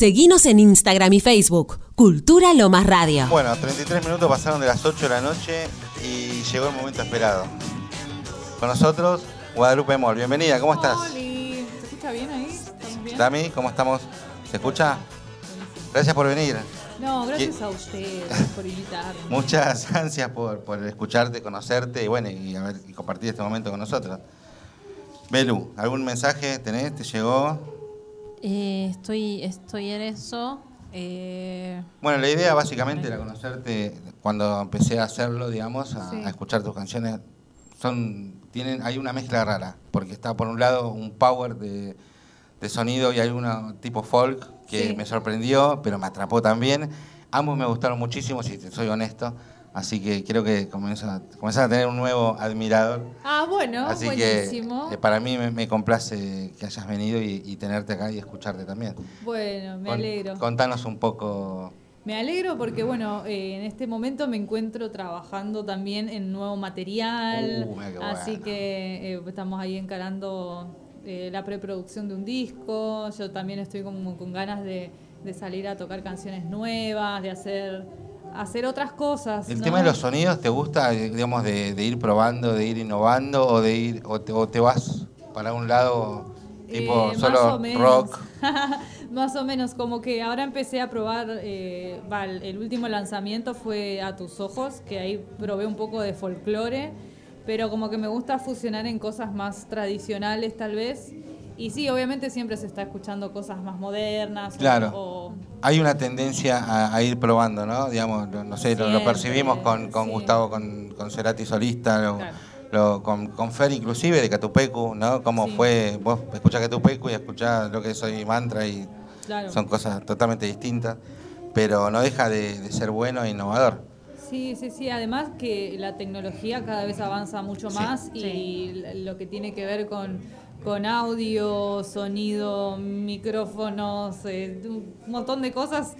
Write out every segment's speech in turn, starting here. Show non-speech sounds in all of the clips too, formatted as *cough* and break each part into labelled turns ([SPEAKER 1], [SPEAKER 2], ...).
[SPEAKER 1] Seguinos en Instagram y Facebook, Cultura Lomas Radio.
[SPEAKER 2] Bueno, 33 minutos pasaron de las 8 de la noche y llegó el momento esperado. Con nosotros, Guadalupe Mol. Bienvenida, ¿cómo estás?
[SPEAKER 3] Oli. ¿Se escucha bien ahí? ¿Estamos bien?
[SPEAKER 2] Dami, ¿cómo estamos? ¿Se escucha? Gracias por venir.
[SPEAKER 3] No, gracias a ustedes por invitarme.
[SPEAKER 2] Muchas *laughs* ansias por, por escucharte, conocerte y bueno, y, a ver, y compartir este momento con nosotros. Belu, ¿algún mensaje tenés? ¿Te llegó?
[SPEAKER 4] Eh, estoy, estoy en eso. eh,
[SPEAKER 2] Bueno, la idea básicamente era conocerte cuando empecé a hacerlo, digamos, a,
[SPEAKER 3] Sí.
[SPEAKER 2] a escuchar tus canciones. Son, tienen, hay una mezcla rara, porque está por un lado un power de, de sonido y hay una tipo folk que
[SPEAKER 3] Sí.
[SPEAKER 2] me sorprendió, pero me atrapó también. Ambos me gustaron muchísimo, si te soy honesto. Así que creo que comienzan a, comienzan a tener un nuevo admirador.
[SPEAKER 3] Ah, bueno,
[SPEAKER 2] Así
[SPEAKER 3] buenísimo.
[SPEAKER 2] que eh, para mí me, me complace que hayas venido y, y tenerte acá y escucharte también.
[SPEAKER 3] Bueno, me
[SPEAKER 2] Con-
[SPEAKER 3] alegro.
[SPEAKER 2] Contanos un poco
[SPEAKER 3] Me alegro porque, bueno, eh, en este momento me encuentro trabajando también en nuevo material.
[SPEAKER 2] Uh, qué
[SPEAKER 3] así
[SPEAKER 2] bueno.
[SPEAKER 3] que eh, estamos ahí encarando eh, la preproducción de un disco. Yo también estoy como con ganas de, de salir a tocar canciones nuevas, de hacer, hacer otras cosas.
[SPEAKER 2] El
[SPEAKER 3] ¿no?
[SPEAKER 2] tema de los sonidos, ¿te gusta, digamos, de, de ir probando, de ir innovando o de ir o te, o te vas para un lado tipo
[SPEAKER 3] Eh, más
[SPEAKER 2] solo
[SPEAKER 3] o menos.
[SPEAKER 2] rock? *laughs*
[SPEAKER 3] más o menos, como que ahora empecé a probar, eh, va, el último lanzamiento fue A tus ojos, que ahí probé un poco de folclore, pero como que me gusta fusionar en cosas más tradicionales tal vez. Y sí, obviamente siempre se está escuchando cosas más modernas.
[SPEAKER 2] Claro.
[SPEAKER 3] o-
[SPEAKER 2] Hay una tendencia a, a ir probando, ¿no? Digamos, no, no sé, lo, percibimos con, con
[SPEAKER 3] sí.
[SPEAKER 2] Gustavo, con, con Cerati solista, lo-
[SPEAKER 3] Claro.
[SPEAKER 2] lo- con, con Fer inclusive de Catupecu, ¿no? Como
[SPEAKER 3] Sí.
[SPEAKER 2] fue, vos escuchás Catupecu y escuchás lo que soy mantra y
[SPEAKER 3] claro.
[SPEAKER 2] son cosas totalmente distintas, pero no deja de, de ser bueno e innovador.
[SPEAKER 3] Sí, sí, sí. Además que la tecnología cada vez avanza mucho
[SPEAKER 2] Sí.
[SPEAKER 3] más y lo que tiene que ver con, con audio, sonido, micrófonos, eh, un montón de cosas,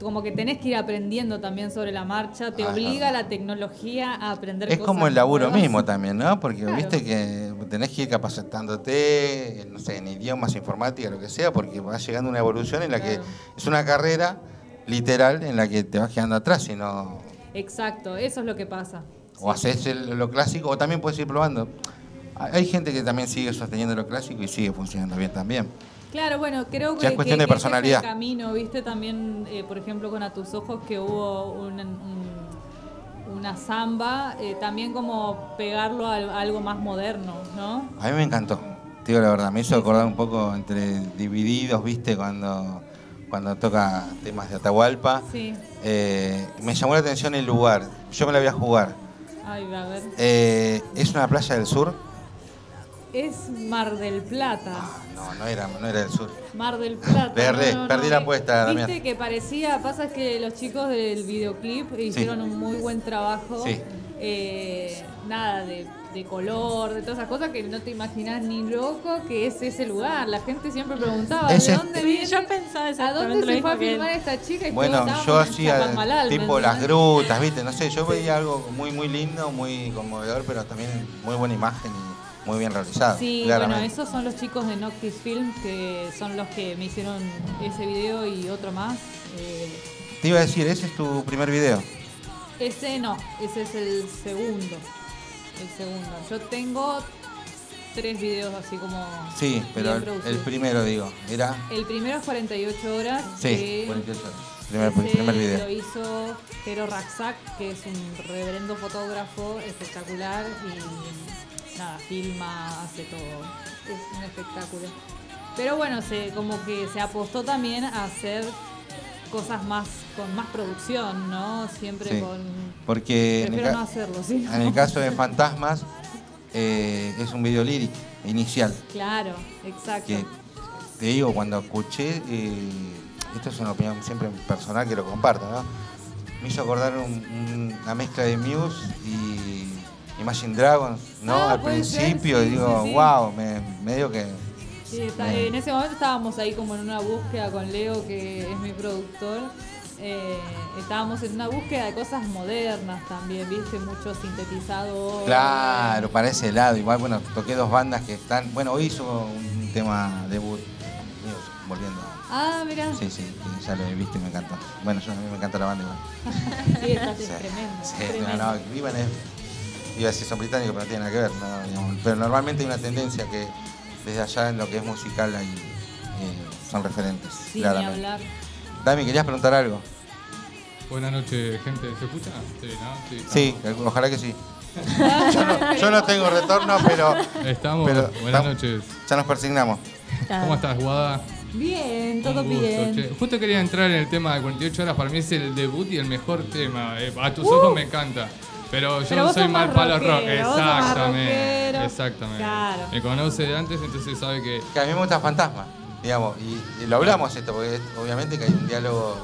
[SPEAKER 3] como que tenés que ir aprendiendo también sobre la marcha. Te obliga la tecnología a aprender
[SPEAKER 2] Es
[SPEAKER 3] cosas
[SPEAKER 2] como el laburo
[SPEAKER 3] nuevas.
[SPEAKER 2] mismo también, ¿no? Porque
[SPEAKER 3] Claro.
[SPEAKER 2] viste que tenés que ir capacitándote, no sé, en idiomas, informática, lo que sea, porque va llegando una evolución en la
[SPEAKER 3] Claro.
[SPEAKER 2] que es una carrera literal en la que te vas quedando atrás, y no,
[SPEAKER 3] Exacto, eso es lo que pasa.
[SPEAKER 2] o haces el- lo clásico, o también puedes ir probando. Hay gente que también sigue sosteniendo lo clásico y sigue funcionando bien también.
[SPEAKER 3] Claro, bueno, creo que,
[SPEAKER 2] Ya es cuestión
[SPEAKER 3] que-
[SPEAKER 2] de
[SPEAKER 3] ese
[SPEAKER 2] personalidad.
[SPEAKER 3] camino, viste también, eh, por ejemplo, con A tus ojos que hubo un- un- una samba, eh, también como pegarlo a, a algo más moderno, ¿no?
[SPEAKER 2] A mí me encantó, digo la verdad, me hizo acordar un poco entre Divididos, viste, cuando, cuando toca temas de Atahualpa.
[SPEAKER 3] Sí.
[SPEAKER 2] Eh, me llamó la atención el lugar, yo me la voy a jugar.
[SPEAKER 3] Ay, a ver.
[SPEAKER 2] Eh, ¿Es una playa del sur?
[SPEAKER 3] Es Mar del Plata.
[SPEAKER 2] No, no era, no era del sur.
[SPEAKER 3] Mar del Plata. No, no,
[SPEAKER 2] perdí
[SPEAKER 3] no.
[SPEAKER 2] la apuesta,
[SPEAKER 3] Viste
[SPEAKER 2] Damián.
[SPEAKER 3] que parecía, pasa que los chicos del videoclip hicieron un muy buen trabajo.
[SPEAKER 2] Sí.
[SPEAKER 3] Eh, nada de, de color, de todas esas cosas que no te imaginas ni loco que es ese lugar. La gente siempre preguntaba,
[SPEAKER 2] Ese-
[SPEAKER 3] ¿de dónde
[SPEAKER 4] Sí,
[SPEAKER 3] viene?
[SPEAKER 4] yo pensaba
[SPEAKER 3] ¿A dónde se fue a filmar esta chica? Y
[SPEAKER 2] Bueno, yo hacía
[SPEAKER 3] Chapadmalal, ¿me
[SPEAKER 2] tipo las grutas, ¿viste? No sé, yo veía algo muy muy lindo, muy conmovedor, pero también muy buena imagen y muy bien realizado.
[SPEAKER 3] Sí,
[SPEAKER 2] claramente.
[SPEAKER 3] bueno, esos son los chicos de Noctis Film que son los que me hicieron ese video y otro más. Eh,
[SPEAKER 2] Te iba a decir, ese es tu primer video.
[SPEAKER 3] ese no, ese es el segundo. El segundo. Yo tengo tres videos así como.
[SPEAKER 2] Sí, pero el, primero, digo, era.
[SPEAKER 3] El primero es 48 horas.
[SPEAKER 2] Sí,
[SPEAKER 3] que
[SPEAKER 2] 48 horas. Primer, primer
[SPEAKER 3] Lo
[SPEAKER 2] video.
[SPEAKER 3] hizo Jero Raxac, que es un reverendo fotógrafo espectacular y nada, filma, hace todo. Es un espectáculo. Pero bueno, se, como que se apostó también a hacer cosas más con más producción, ¿no? Siempre
[SPEAKER 2] Sí,
[SPEAKER 3] con.
[SPEAKER 2] Porque en el,
[SPEAKER 3] Prefiero no hacerlo, ¿sí?
[SPEAKER 2] en el caso de Fantasmas, eh, es un video lírico inicial.
[SPEAKER 3] Claro, exacto.
[SPEAKER 2] que te digo, cuando escuché, eh, esto es una opinión siempre personal que lo comparto, ¿no? Me hizo acordar un- un- una mezcla de Muse y Imagine Dragons, ¿no?
[SPEAKER 3] Ah,
[SPEAKER 2] Al
[SPEAKER 3] ser,
[SPEAKER 2] principio,
[SPEAKER 3] sí,
[SPEAKER 2] digo,
[SPEAKER 3] sí, sí.
[SPEAKER 2] wow, me, me digo que...
[SPEAKER 3] Sí, está- en ese momento estábamos ahí como en una búsqueda con Leo, que es mi productor. Eh, estábamos en una búsqueda de cosas modernas también, viste, mucho sintetizador.
[SPEAKER 2] Claro, para ese lado. Igual, bueno, toqué dos bandas que están... Bueno, hoy hizo un tema debut, volviendo
[SPEAKER 3] Ah, mira.
[SPEAKER 2] Sí, sí, ya lo he visto y me encantó. Bueno, yo, a mí me encanta la banda igual. *laughs*
[SPEAKER 3] Sí, está *laughs*
[SPEAKER 2] Sí,
[SPEAKER 3] tremendo.
[SPEAKER 2] sí,
[SPEAKER 3] tremendo.
[SPEAKER 2] no, no, Iban es, iba a decir son británicos, pero no tiene nada que ver. no, digamos. pero normalmente hay una tendencia que desde allá en lo que es musical hay, eh, son referentes,
[SPEAKER 3] Sí,
[SPEAKER 2] claramente.
[SPEAKER 3] hablar.
[SPEAKER 2] Dami, ¿querías preguntar algo?
[SPEAKER 5] Buenas noches, gente. ¿Se escucha? Sí, ¿no?
[SPEAKER 2] Sí, ojalá que sí. *laughs* Yo no, yo no tengo retorno, pero
[SPEAKER 5] Estamos.
[SPEAKER 2] Pero,
[SPEAKER 5] Buenas noches.
[SPEAKER 2] ya nos persignamos.
[SPEAKER 5] ¿Cómo estás, Guada?
[SPEAKER 3] Bien, todo
[SPEAKER 5] gusto,
[SPEAKER 3] bien.
[SPEAKER 5] che. Justo quería entrar en el tema de 48 horas. Para mí es el debut y el mejor tema. Eh, a tus ojos me encanta. Pero yo
[SPEAKER 3] Pero vos
[SPEAKER 5] soy
[SPEAKER 3] sos
[SPEAKER 5] mal
[SPEAKER 3] más
[SPEAKER 5] palo rock.
[SPEAKER 3] rockero, vos sos más
[SPEAKER 5] Exactamente.
[SPEAKER 3] rockero.
[SPEAKER 5] Exactamente.
[SPEAKER 3] Claro.
[SPEAKER 5] Me conoce de antes, entonces sabe que.
[SPEAKER 2] Que a mí me gusta Fantasma, digamos, y, y lo hablamos esto, porque es- obviamente que hay un diálogo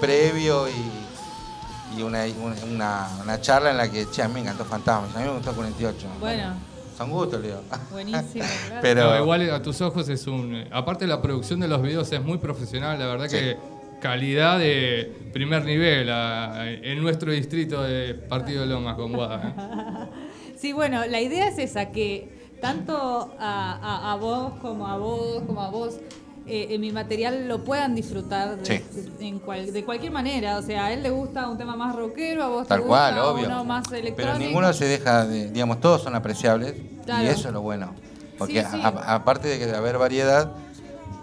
[SPEAKER 2] previo y, y una, una, una- una charla en la que, che, a mí me encantó Fantasma, a mí me gustó 48.
[SPEAKER 3] Bueno.
[SPEAKER 2] Son gustos, le digo.
[SPEAKER 3] Buenísimo, *laughs* claro.
[SPEAKER 2] Pero-
[SPEAKER 5] No, igual a tus ojos es un. eh, Aparte, la producción de los videos es muy profesional. La verdad
[SPEAKER 2] Sí.
[SPEAKER 5] que calidad de primer nivel a- en nuestro distrito de Partido de Lomas con Guada. ¿eh? *laughs*
[SPEAKER 3] Sí, bueno, la idea es esa, que tanto a, a- a vos como a vos, como a vos, eh, en mi material lo puedan disfrutar de,
[SPEAKER 2] Sí.
[SPEAKER 3] en cual- de cualquier manera. O sea, a él le gusta un tema más rockero, a vos
[SPEAKER 2] Tal
[SPEAKER 3] te
[SPEAKER 2] cual,
[SPEAKER 3] gusta
[SPEAKER 2] obvio.
[SPEAKER 3] uno más electrónico.
[SPEAKER 2] Pero ninguno se deja de, digamos, todos son apreciables
[SPEAKER 3] Claro.
[SPEAKER 2] y eso es lo bueno. Porque
[SPEAKER 3] Sí, sí.
[SPEAKER 2] a- a- aparte de que de haber variedad,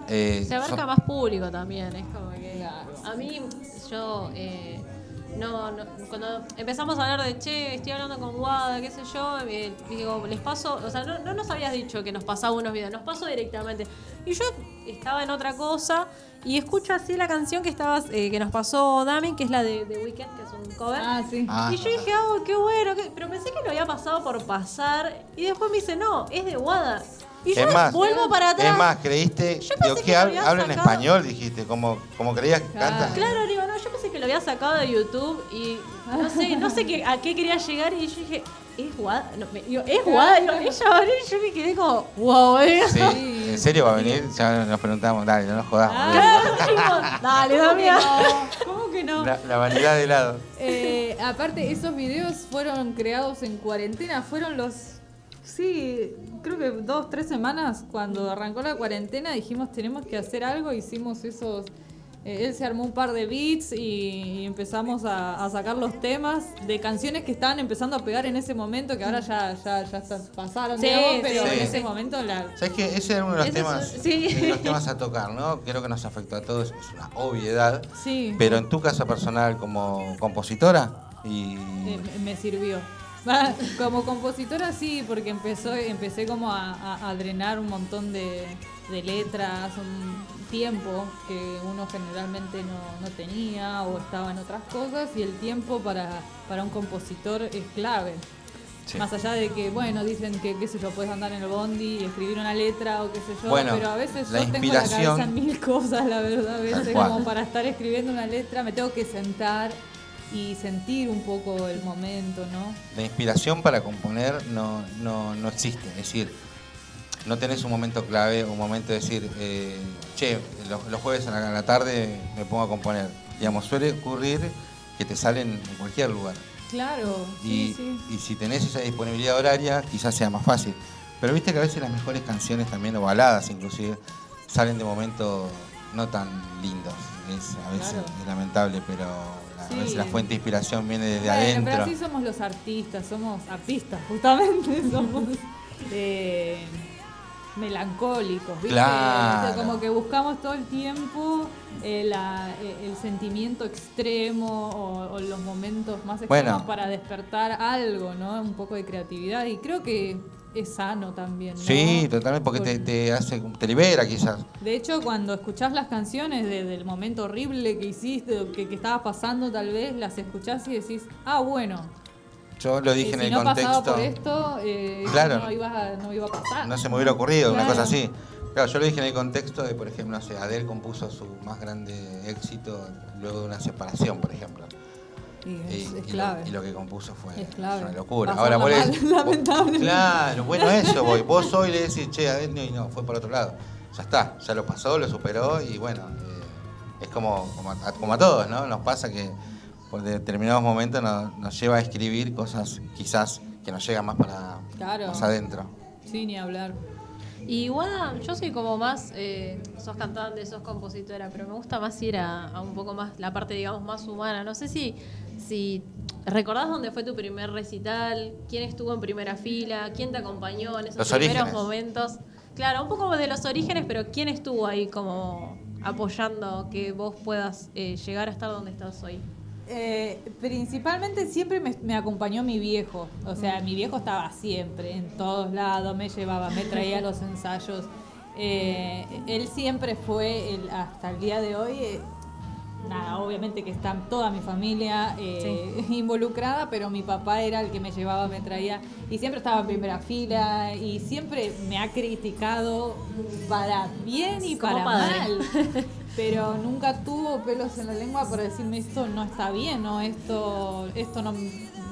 [SPEAKER 2] eh,
[SPEAKER 4] Se abarca
[SPEAKER 2] son-
[SPEAKER 4] más público también, es como. A mí, yo... eh, no, no, cuando empezamos a hablar de, che, estoy hablando con Guada, qué sé yo, eh, digo, les paso, o sea, no, no nos habías dicho que nos pasaba unos videos, nos pasó directamente. Y yo estaba en otra cosa y escucho así la canción que estabas, eh, que nos pasó Dami, que es la de The Weeknd, que es un cover.
[SPEAKER 3] Ah, sí.
[SPEAKER 2] Ah.
[SPEAKER 4] Y yo dije, oh, qué bueno, qué-". pero pensé que lo había pasado por pasar. Y después me dice, no, es de Guada. Y yo
[SPEAKER 2] es más,
[SPEAKER 4] vuelvo para atrás.
[SPEAKER 2] Es más, creíste,
[SPEAKER 4] Yo pensé
[SPEAKER 2] que
[SPEAKER 4] que
[SPEAKER 2] habla en español, dijiste, como, como creías que
[SPEAKER 3] Claro.
[SPEAKER 2] canta.
[SPEAKER 4] Claro, digo, no, yo pensé que lo había sacado de YouTube y no sé, no sé qué, a qué quería llegar y yo dije, es Guada, no, me, digo, es Guada, digo, ella va a venir y yo me quedé como, wow, eh.
[SPEAKER 2] Sí, *laughs* ¿en serio va a venir? Ya nos preguntamos, dale, no nos jodamos.
[SPEAKER 3] Ah.
[SPEAKER 4] Dale,
[SPEAKER 3] ¿Cómo que
[SPEAKER 4] Damián.
[SPEAKER 3] no? *laughs* ¿Cómo que no?
[SPEAKER 2] La, la vanidad de lado.
[SPEAKER 3] Eh, aparte, esos videos fueron creados en cuarentena, fueron los... Sí, creo que dos, tres semanas cuando arrancó la cuarentena dijimos tenemos que hacer algo, hicimos esos... eh, él se armó un par de beats y, y empezamos a, a sacar los temas de canciones que estaban empezando a pegar en ese momento, que ahora ya, ya, ya pasaron,
[SPEAKER 4] Sí,
[SPEAKER 3] digamos, pero
[SPEAKER 2] sí.
[SPEAKER 3] en ese momento la...
[SPEAKER 2] ¿Sabes qué? Ese era uno de los
[SPEAKER 4] Ese
[SPEAKER 2] temas,
[SPEAKER 4] es- sí.
[SPEAKER 2] de los temas a tocar, ¿no? Creo que nos afectó a todos, es una obviedad.
[SPEAKER 3] Sí.
[SPEAKER 2] Pero en tu caso personal como compositora y...
[SPEAKER 3] Me- me sirvió. *laughs* Como compositora sí, porque empezó, empecé como a, a- a drenar un montón de, de letras, un tiempo que uno generalmente no, no tenía o estaba en otras cosas y el tiempo para, para un compositor es clave.
[SPEAKER 2] Sí.
[SPEAKER 3] Más allá de que, bueno, dicen que, qué sé yo, puedes andar en el bondi y escribir una letra o qué sé yo,
[SPEAKER 2] Bueno,
[SPEAKER 3] pero a veces
[SPEAKER 2] la
[SPEAKER 3] yo tengo la
[SPEAKER 2] inspiración-
[SPEAKER 3] cabeza en mil cosas, la verdad, a veces como para estar escribiendo una letra me tengo que sentar y sentir un poco el momento, ¿no?
[SPEAKER 2] La inspiración para componer no, no, no existe. Es decir, no tenés un momento clave, un momento de decir, eh, che, los, los jueves a la, a la tarde me pongo a componer. Digamos, suele ocurrir que te salen en cualquier lugar.
[SPEAKER 3] Claro,
[SPEAKER 2] Y,
[SPEAKER 3] sí, sí.
[SPEAKER 2] y si tenés esa disponibilidad horaria, quizás sea más fácil. Pero viste que a veces las mejores canciones también, o baladas inclusive, salen de momentos no tan lindos. Es, a veces
[SPEAKER 3] Claro.
[SPEAKER 2] es lamentable, pero a
[SPEAKER 3] Sí.
[SPEAKER 2] veces la fuente de inspiración viene desde
[SPEAKER 3] Bueno,
[SPEAKER 2] adentro.
[SPEAKER 3] pero así somos los artistas, somos artistas, justamente, *laughs* somos eh, melancólicos, ¿viste?
[SPEAKER 2] Claro.
[SPEAKER 3] O sea, como que buscamos todo el tiempo eh, la- eh, el sentimiento extremo o, o los momentos más extremos
[SPEAKER 2] Bueno.
[SPEAKER 3] para despertar algo, ¿no? Un poco de creatividad y creo que es sano también, ¿no?
[SPEAKER 2] Sí, totalmente, porque te, te hace, te libera quizás.
[SPEAKER 3] De hecho, cuando escuchás las canciones de- del momento horrible que hiciste, que, que estaba pasando tal vez, las escuchás y decís, ah, bueno,
[SPEAKER 2] Yo lo dije
[SPEAKER 3] eh,
[SPEAKER 2] en el
[SPEAKER 3] no
[SPEAKER 2] contexto.
[SPEAKER 3] por esto, eh,
[SPEAKER 2] Claro.
[SPEAKER 3] no, iba no iba a pasar.
[SPEAKER 2] No se me hubiera ocurrido una cosa así. Claro, yo lo dije en el contexto de, por ejemplo, no sé, Adele compuso su más grande éxito luego de una separación, por ejemplo.
[SPEAKER 3] Y es,
[SPEAKER 2] Y,
[SPEAKER 3] es
[SPEAKER 2] y lo,
[SPEAKER 3] clave.
[SPEAKER 2] y lo que compuso fue
[SPEAKER 3] Es clave.
[SPEAKER 2] una locura. Ahora *laughs* vos le
[SPEAKER 3] mal,
[SPEAKER 2] decís-
[SPEAKER 3] lamentablemente.
[SPEAKER 2] Claro, bueno, eso voy. Vos hoy le decís, che, no, y no, fue por otro lado. Ya está, ya lo pasó, lo superó y bueno, eh, es como, como, a, como a todos, ¿no? Nos pasa que por determinados momentos nos, nos lleva a escribir cosas quizás que nos llegan más para
[SPEAKER 3] Claro.
[SPEAKER 2] más adentro.
[SPEAKER 3] Sí, ni hablar.
[SPEAKER 4] Y Wada, yo soy como más, eh, sos cantante, sos compositora, pero me gusta más ir a, a un poco más la parte, digamos, más humana. No sé si, si recordás dónde fue tu primer recital, quién estuvo en primera fila, quién te acompañó en esos
[SPEAKER 6] Los
[SPEAKER 4] primeros
[SPEAKER 6] orígenes.
[SPEAKER 4] momentos. Claro, un poco de los orígenes, pero quién estuvo ahí como apoyando que vos puedas eh, llegar a estar donde estás hoy.
[SPEAKER 3] Eh, principalmente siempre me, me acompañó mi viejo. O sea,
[SPEAKER 4] Mm.
[SPEAKER 3] mi viejo estaba siempre, en todos lados, me llevaba, me traía a los ensayos. Eh, él siempre fue, el- hasta el día de hoy, eh, nada, obviamente que está toda mi familia eh, *laughs* involucrada, pero mi papá era el que me llevaba, me traía y siempre estaba en primera fila y siempre me ha criticado para bien y para
[SPEAKER 4] padre.
[SPEAKER 3] mal. *laughs* Pero nunca tuvo pelos en la lengua para decirme esto no está bien, o esto, esto no,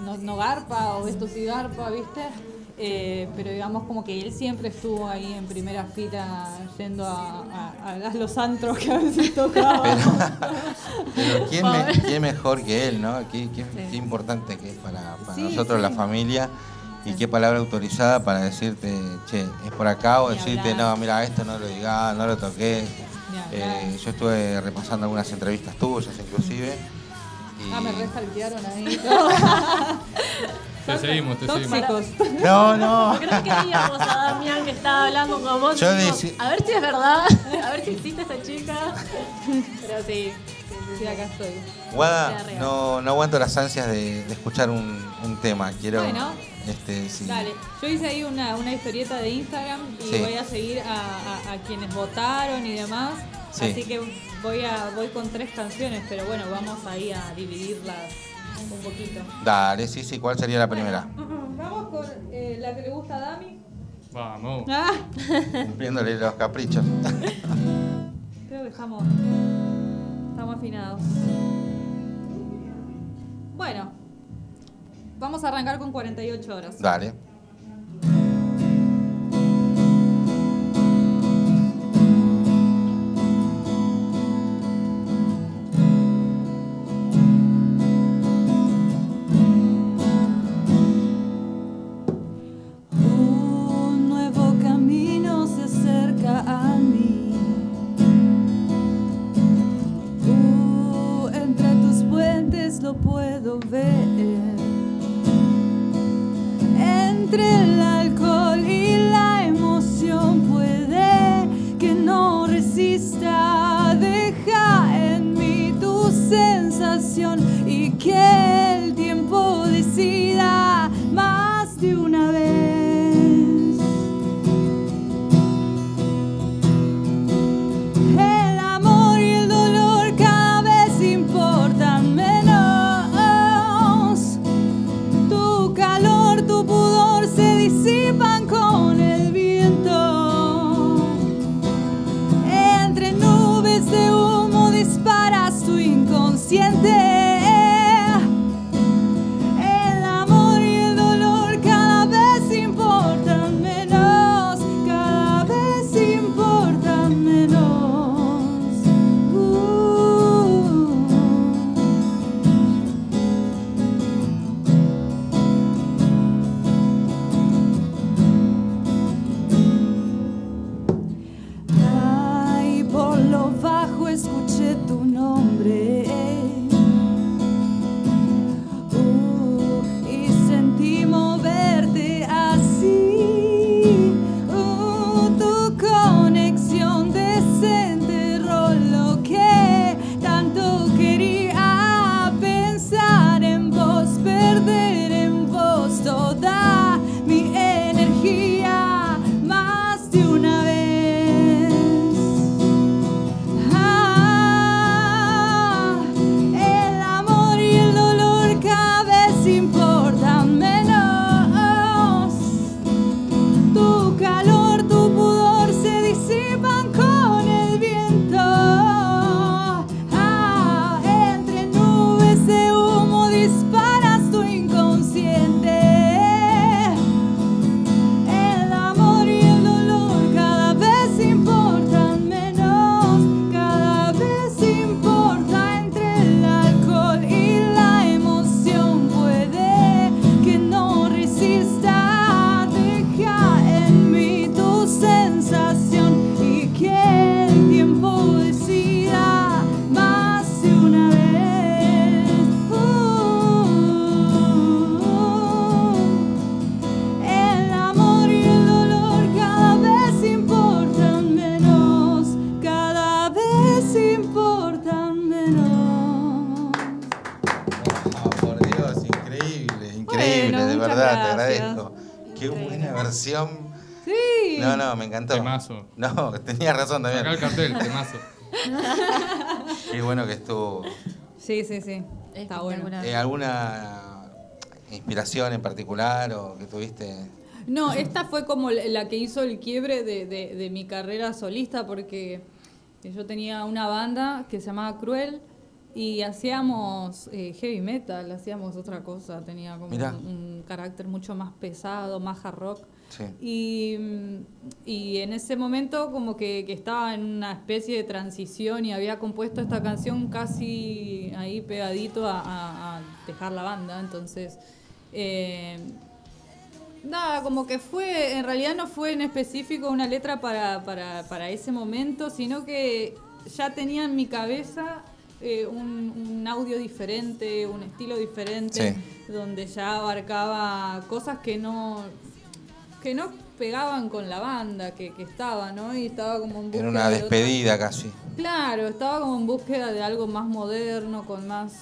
[SPEAKER 3] no, no garpa, o esto sí garpa, ¿viste? Eh, pero digamos como que él siempre estuvo ahí en primera fila yendo a, a- a los antros que a veces *laughs* tocaba.
[SPEAKER 6] Pero ¿quién, me- *laughs* quién mejor que él, no? Qué, qué-
[SPEAKER 4] Sí.
[SPEAKER 6] qué importante que es para, para
[SPEAKER 3] Sí,
[SPEAKER 6] nosotros,
[SPEAKER 3] sí.
[SPEAKER 6] la familia, y qué palabra autorizada para decirte, che, es por acá, o decirte, no, mira, esto no lo digas, no lo toques. Eh, yo estuve repasando algunas entrevistas tuyas, inclusive. y-
[SPEAKER 3] Ah, me restalquearon ahí. *laughs*
[SPEAKER 5] Te seguimos, te seguimos.
[SPEAKER 3] Tóxicos.
[SPEAKER 6] No, no.
[SPEAKER 4] ¿No crees que veíamos a Damián que estaba hablando con vos?
[SPEAKER 6] Yo
[SPEAKER 4] A ver si es verdad, a ver si existe esa chica. Pero sí,
[SPEAKER 3] Sí, acá estoy.
[SPEAKER 6] Guada, no, no aguanto las ansias de, de escuchar un, un tema. Quiero.
[SPEAKER 3] Bueno.
[SPEAKER 6] Este, sí.
[SPEAKER 3] Dale, yo hice ahí una, una historieta de Instagram y
[SPEAKER 6] Sí.
[SPEAKER 3] voy a seguir a, a- a quienes votaron y demás.
[SPEAKER 6] Sí.
[SPEAKER 3] Así que voy a voy con tres canciones, pero bueno, vamos ahí a dividirlas un poquito.
[SPEAKER 6] Dale, sí, sí. ¿Cuál sería la primera? *laughs*
[SPEAKER 3] Vamos con eh, la que le gusta a Dami.
[SPEAKER 5] Vamos.
[SPEAKER 3] Ah,
[SPEAKER 6] Cumpliéndole los caprichos. *laughs*
[SPEAKER 3] creo que estamos, estamos afinados. Bueno, vamos a arrancar con 48 horas.
[SPEAKER 6] Dale.
[SPEAKER 7] No,
[SPEAKER 2] no, me encantó.
[SPEAKER 5] Temazo. *laughs*
[SPEAKER 2] No, tenías razón
[SPEAKER 5] Acá el
[SPEAKER 2] también.
[SPEAKER 5] cartel, temazo. *laughs*
[SPEAKER 2] Qué bueno que estuvo.
[SPEAKER 3] Sí, sí, sí. Está bueno.
[SPEAKER 2] Eh, ¿Alguna inspiración en particular o que tuviste?
[SPEAKER 3] No, esta fue como la que hizo el quiebre de, de- de mi carrera solista porque yo tenía una banda que se llamaba Cruel y hacíamos eh, heavy metal, hacíamos otra cosa, tenía como un, un carácter mucho más pesado, más hard rock.
[SPEAKER 2] Sí.
[SPEAKER 3] Y, mm, y en ese momento como que, que estaba en una especie de transición y había compuesto esta canción casi ahí pegadito a, a- a dejar la banda. Entonces, eh, nada, como que fue, en realidad no fue en específico una letra para, para, para ese momento, sino que ya tenía en mi cabeza eh, un, un audio diferente, un estilo diferente, donde ya abarcaba cosas que no que no pegaban con la banda que, que estaba, ¿no? Y estaba como en búsqueda
[SPEAKER 2] Era una
[SPEAKER 3] de otra-
[SPEAKER 2] despedida casi.
[SPEAKER 3] Claro, estaba como en búsqueda de algo más moderno, con más,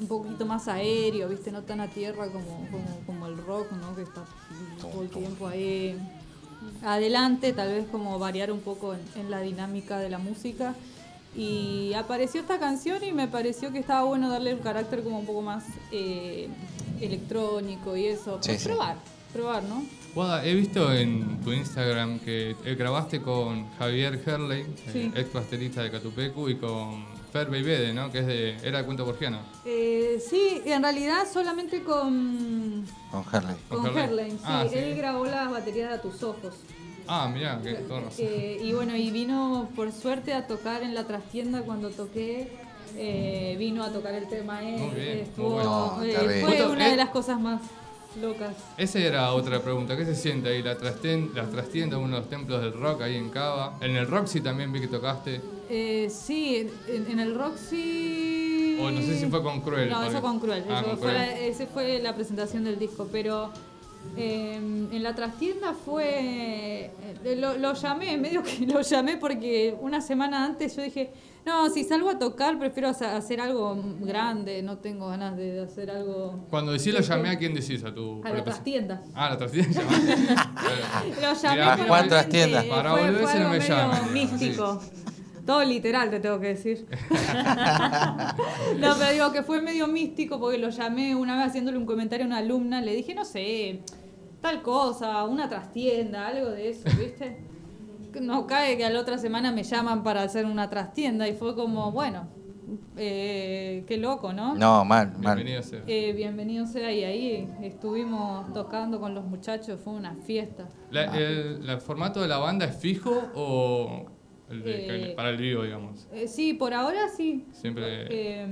[SPEAKER 3] un poquito más aéreo, ¿viste? No tan a tierra como, como, como el rock, ¿no? Que está todo el tiempo ahí adelante, tal vez como variar un poco en, en la dinámica de la música. Y apareció esta canción y me pareció que estaba bueno darle un carácter como un poco más eh, electrónico y eso.
[SPEAKER 2] Sí,
[SPEAKER 3] Pues
[SPEAKER 2] sí.
[SPEAKER 3] probar, probar, ¿no?
[SPEAKER 5] Guada, he visto en tu Instagram que eh, grabaste con Javier Herley, eh,
[SPEAKER 3] Sí.
[SPEAKER 5] ex baterista de Catupecu, y con Fer Beibede, ¿no? Que es de, era de Cuento Borgiano.
[SPEAKER 3] Eh, sí, en realidad solamente con,
[SPEAKER 2] Con Harley.
[SPEAKER 5] ¿Con
[SPEAKER 3] con
[SPEAKER 5] Herley?
[SPEAKER 3] Herley. Sí,
[SPEAKER 5] Ah, sí.
[SPEAKER 3] él grabó las baterías de A tus ojos.
[SPEAKER 5] Ah, mirá, que todo razón.
[SPEAKER 3] Eh, y bueno, y vino por suerte a tocar en la trastienda cuando toqué. eh, vino a tocar el tema él.
[SPEAKER 5] Muy bien,
[SPEAKER 3] estuvo-
[SPEAKER 5] muy
[SPEAKER 2] bueno.
[SPEAKER 3] eh,
[SPEAKER 2] No,
[SPEAKER 3] fue una
[SPEAKER 5] eh,
[SPEAKER 3] de las cosas más locas.
[SPEAKER 5] Esa era otra pregunta. ¿Qué se siente ahí? La, trasten, la trastienda, uno de los templos del rock ahí en Cava. En el Roxy también vi que tocaste.
[SPEAKER 3] Eh, sí, en, en el Roxy.
[SPEAKER 5] O no sé si fue con Cruel,
[SPEAKER 3] No,
[SPEAKER 5] porque-
[SPEAKER 3] eso con Cruel.
[SPEAKER 5] Ah,
[SPEAKER 3] eso
[SPEAKER 5] con
[SPEAKER 3] fue
[SPEAKER 5] Cruel.
[SPEAKER 3] la, ese fue la presentación del disco. Pero eh, en la trastienda fue. eh, Lo, lo llamé, *laughs* medio que lo llamé porque una semana antes yo dije. No, si salgo a tocar, prefiero hacer- algo grande. No tengo ganas de hacer algo.
[SPEAKER 5] Cuando decís lo llamé, ¿a quién decís? ¿A tu
[SPEAKER 3] A la trastienda.
[SPEAKER 5] Ah, la trastienda. *laughs*
[SPEAKER 3] Lo llamé realmente
[SPEAKER 2] Trastienda.
[SPEAKER 5] Para
[SPEAKER 3] fue,
[SPEAKER 5] volverse
[SPEAKER 3] fue
[SPEAKER 5] no me llamen.
[SPEAKER 3] místico. Todo literal, te tengo que decir. *laughs* no, pero digo que fue medio místico porque lo llamé una vez haciéndole un comentario a una alumna. Le dije, no sé, tal cosa, una trastienda, algo de eso, ¿viste? No cae que a la otra semana me llaman para hacer una trastienda y fue como, bueno, eh, qué loco, ¿no?
[SPEAKER 2] No, mal, mal.
[SPEAKER 5] Bienvenido sea.
[SPEAKER 3] Eh, bienvenido sea y ahí estuvimos tocando con los muchachos, fue una fiesta.
[SPEAKER 5] La- el, ¿El formato de la banda es fijo o el de-
[SPEAKER 3] Eh,
[SPEAKER 5] para el vivo, digamos?
[SPEAKER 3] Eh, sí, por ahora sí.
[SPEAKER 5] Siempre.
[SPEAKER 3] Eh,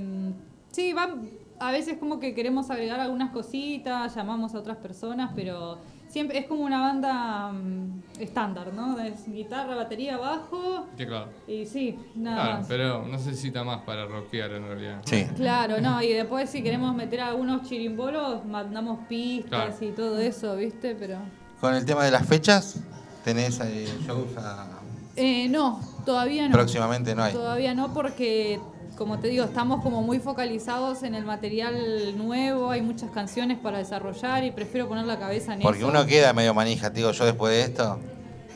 [SPEAKER 3] sí, van, a veces como que queremos agregar algunas cositas, llamamos a otras personas, pero siempre es como una banda mm, estándar, ¿no? Es guitarra, batería, bajo
[SPEAKER 5] Sí, claro.
[SPEAKER 3] y sí, nada
[SPEAKER 5] Claro,
[SPEAKER 3] más.
[SPEAKER 5] pero no se necesita más para rockear en realidad.
[SPEAKER 2] Sí.
[SPEAKER 3] Claro, no, y después si queremos meter algunos chirimbolos, mandamos pistas
[SPEAKER 5] Claro.
[SPEAKER 3] y todo eso, ¿viste? Pero...
[SPEAKER 2] Con el tema de las fechas, tenés eh, shows a-
[SPEAKER 3] Eh, no, todavía no.
[SPEAKER 2] próximamente no hay.
[SPEAKER 3] Todavía no porque, como te digo, estamos como muy focalizados en el material nuevo, hay muchas canciones para desarrollar y prefiero poner la cabeza en
[SPEAKER 2] Porque
[SPEAKER 3] eso.
[SPEAKER 2] uno queda medio manija, digo, yo después de esto.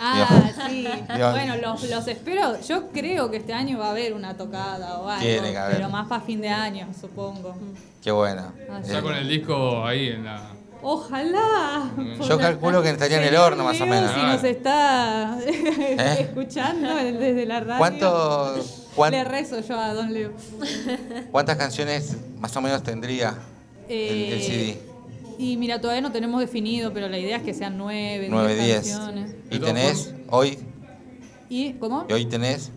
[SPEAKER 3] Ah, sí. *laughs*
[SPEAKER 2] Dios.
[SPEAKER 3] Bueno, los, los espero. Yo creo que este año va a haber una tocada o algo,
[SPEAKER 2] Tiene que haber.
[SPEAKER 3] pero más para fin de año, supongo.
[SPEAKER 2] Qué bueno.
[SPEAKER 3] Ah,
[SPEAKER 5] Ya
[SPEAKER 2] Eh,
[SPEAKER 5] con el disco ahí en la.
[SPEAKER 3] Ojalá.
[SPEAKER 2] Yo calculo que estaría en el horno, más o
[SPEAKER 3] Leo,
[SPEAKER 2] menos.
[SPEAKER 3] Si nos está *laughs* escuchando desde la radio.
[SPEAKER 2] ¿Cuántos, cuán-
[SPEAKER 3] Le rezo yo a Don Leo.
[SPEAKER 2] ¿Cuántas canciones más o menos tendría el, el
[SPEAKER 3] Eh,
[SPEAKER 2] CD?
[SPEAKER 3] Y mira, todavía no tenemos definido, pero la idea es que sean nueve,
[SPEAKER 2] 9,
[SPEAKER 3] diez
[SPEAKER 2] 10.
[SPEAKER 3] canciones.
[SPEAKER 2] ¿Y tenés hoy?
[SPEAKER 3] ¿Y cómo?
[SPEAKER 2] ¿Y hoy tenés?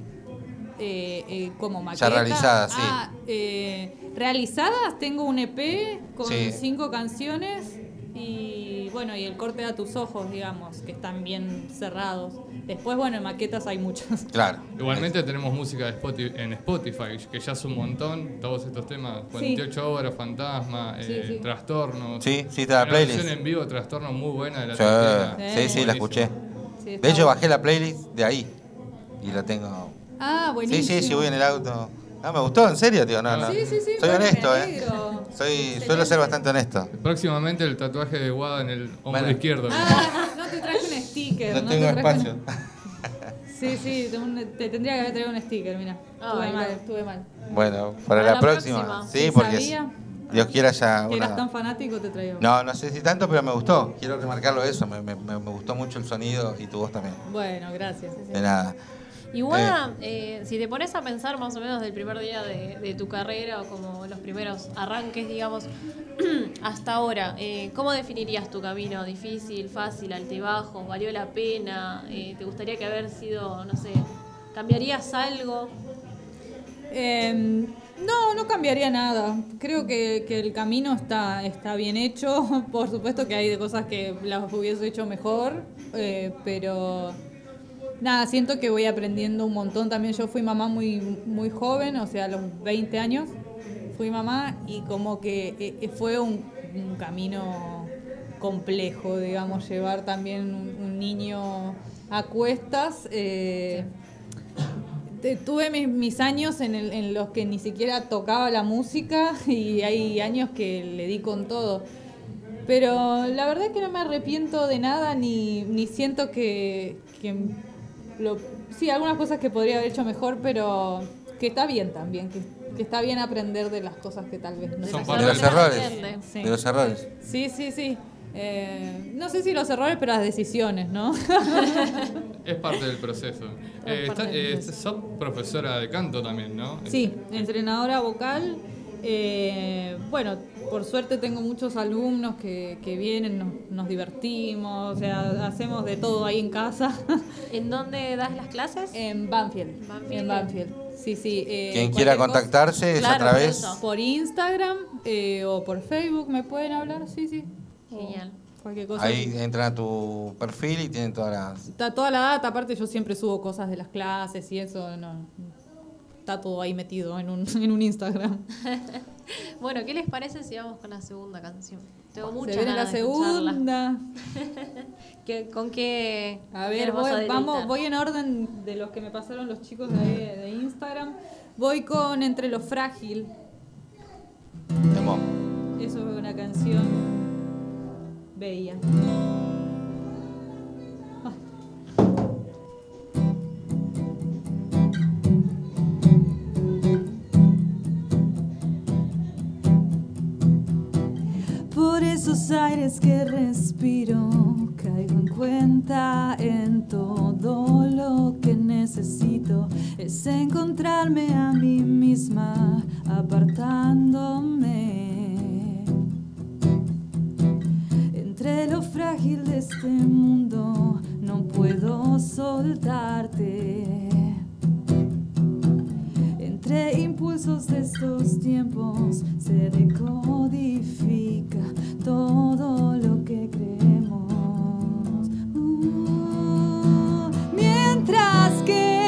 [SPEAKER 3] Eh, eh, como maqueta.
[SPEAKER 2] realizadas, sí.
[SPEAKER 3] Ah, eh, realizadas tengo un EP con
[SPEAKER 2] Sí.
[SPEAKER 3] cinco canciones y bueno, y el corte a tus ojos, digamos, que están bien cerrados. Después, bueno, en maquetas hay muchos. *laughs*
[SPEAKER 2] Claro.
[SPEAKER 5] Igualmente tenemos música de Spotify, en Spotify, que ya es un montón, todos estos temas, 48 horas, Fantasma,
[SPEAKER 3] Sí,
[SPEAKER 5] eh,
[SPEAKER 3] sí.
[SPEAKER 5] Trastornos.
[SPEAKER 2] Sí, sí, está la playlist.
[SPEAKER 5] en vivo, Trastorno, muy buena de la
[SPEAKER 2] Sí, sí, sí, la escuché.
[SPEAKER 3] Sí,
[SPEAKER 2] De hecho, bajé la playlist de ahí. Y la tengo.
[SPEAKER 3] Ah,
[SPEAKER 2] Sí,
[SPEAKER 3] buenísimo.
[SPEAKER 2] sí, sí, voy en el auto. Ah, me gustó, en serio, tío. No, no.
[SPEAKER 3] Sí, sí, sí.
[SPEAKER 2] Soy honesto, ¿eh? Soy, suelo ser bastante honesto.
[SPEAKER 5] Próximamente el tatuaje de Guada en el hombro
[SPEAKER 2] Bueno.
[SPEAKER 5] izquierdo.
[SPEAKER 3] Ah, no te traje un sticker.
[SPEAKER 2] No
[SPEAKER 3] te
[SPEAKER 2] tengo espacio.
[SPEAKER 3] un- Sí, sí, te, tendría que haber traído un sticker, mira.
[SPEAKER 4] Ah,
[SPEAKER 3] Estuve mal, estuve mal.
[SPEAKER 2] Bueno, para
[SPEAKER 4] Para
[SPEAKER 2] la,
[SPEAKER 4] la
[SPEAKER 2] próxima.
[SPEAKER 4] próxima.
[SPEAKER 2] Sí,
[SPEAKER 3] Sí,
[SPEAKER 2] porque
[SPEAKER 3] sabía.
[SPEAKER 2] Dios quiera ya
[SPEAKER 3] Que eras tan fanático, te traigo.
[SPEAKER 2] No, no sé si tanto, pero me gustó. Quiero remarcarlo eso. Me, me- me- me gustó mucho el sonido y tu voz también.
[SPEAKER 3] Bueno, gracias.
[SPEAKER 2] De nada.
[SPEAKER 4] Igual, eh, si te pones a pensar más o menos del primer día de, de tu carrera o como los primeros arranques, digamos, *clears throat* hasta ahora, eh, ¿cómo definirías tu camino? ¿Difícil, fácil, altibajo? ¿Valió la pena? Eh, ¿Te gustaría que haber sido, no sé, cambiarías algo?
[SPEAKER 3] Eh, no, no cambiaría nada. Creo que, que el camino está, está bien hecho. *laughs* Por supuesto que hay de cosas que las hubiese hecho mejor, eh, pero nada, siento que voy aprendiendo un montón. También yo fui mamá muy, muy joven, o sea, a los 20 años fui mamá y como que eh, fue un, camino complejo, digamos, llevar también un, niño a cuestas. eh, Tuve mis, años en, el- en los que ni siquiera tocaba la música *laughs* y hay años que le di con todo. Pero la verdad es que no me arrepiento de nada ni, ni siento que lo- sí, algunas cosas que podría haber hecho mejor, pero que está bien también, que, que está bien aprender de las cosas que tal vez no
[SPEAKER 5] Son
[SPEAKER 2] De los errores.
[SPEAKER 3] Sí.
[SPEAKER 2] De los errores.
[SPEAKER 3] Sí, sí, sí. Eh, no sé si los errores, pero las decisiones, ¿no? *laughs*
[SPEAKER 5] Es parte del proceso. Eh,
[SPEAKER 3] parte
[SPEAKER 5] está-
[SPEAKER 3] del
[SPEAKER 5] eh,
[SPEAKER 3] proceso.
[SPEAKER 5] sos profesora de canto también, ¿no?
[SPEAKER 3] Sí, entrenadora vocal. Eh, bueno, por suerte tengo muchos alumnos que, que vienen, nos, nos divertimos, o sea, hacemos de todo ahí en casa. *laughs*
[SPEAKER 4] ¿En dónde das las clases?
[SPEAKER 3] en Banfield.
[SPEAKER 4] Banfield.
[SPEAKER 3] En Banfield. Sí, sí. eh,
[SPEAKER 2] Quien quiera contactarse es
[SPEAKER 4] Claro,
[SPEAKER 2] a través...
[SPEAKER 4] por
[SPEAKER 3] Instagram eh, o por Facebook me pueden hablar, sí, sí.
[SPEAKER 4] Genial.
[SPEAKER 3] Cualquier cosa.
[SPEAKER 2] Ahí entran a tu perfil y tienen todas las...
[SPEAKER 3] Está toda la data, aparte yo siempre subo cosas de las clases y eso, no, está todo ahí metido en un, *laughs* en un Instagram. *laughs*
[SPEAKER 4] Bueno, ¿qué les parece si vamos con la segunda canción? Tengo mucha
[SPEAKER 3] Se viene la segunda. *laughs*
[SPEAKER 4] ¿Qué- ¿Con qué?
[SPEAKER 3] A ver, voy,
[SPEAKER 4] a
[SPEAKER 3] vamos, voy en orden de los que me pasaron los chicos de, ahí de Instagram. Voy con Entre lo Frágil. Eso es una canción bella.
[SPEAKER 6] Aires que respiro, caigo en cuenta en todo lo que necesito. Es encontrarme a mí misma, apartándome. Entre lo frágil de este mundo, no puedo soltarte. Entre impulsos de estos tiempos se decodifica todo lo que creemos. Uh, mientras que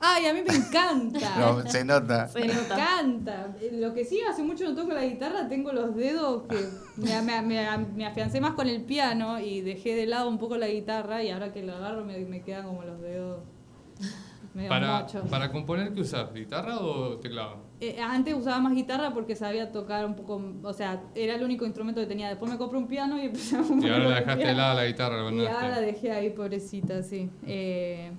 [SPEAKER 3] Ay, a mí me encanta. *laughs*
[SPEAKER 2] No, se nota.
[SPEAKER 4] Se
[SPEAKER 3] Me
[SPEAKER 4] nota.
[SPEAKER 3] encanta. Lo que sí, hace mucho no toco la guitarra, tengo los dedos que me, me- me- me afiancé más con el piano y dejé de lado un poco la guitarra y ahora que lo agarro me, me quedan como los dedos medio
[SPEAKER 5] Para,
[SPEAKER 3] mochos.
[SPEAKER 5] para componer, ¿qué usas? ¿Guitarra o teclado?
[SPEAKER 3] Eh, antes usaba más guitarra porque sabía tocar un poco, o sea, era el único instrumento que tenía. Después me compré un piano y *laughs* empecé a
[SPEAKER 5] Y ahora la dejaste de lado la guitarra.
[SPEAKER 3] Y
[SPEAKER 5] abandonaste.
[SPEAKER 3] ahora la dejé ahí, pobrecita, sí. Eh,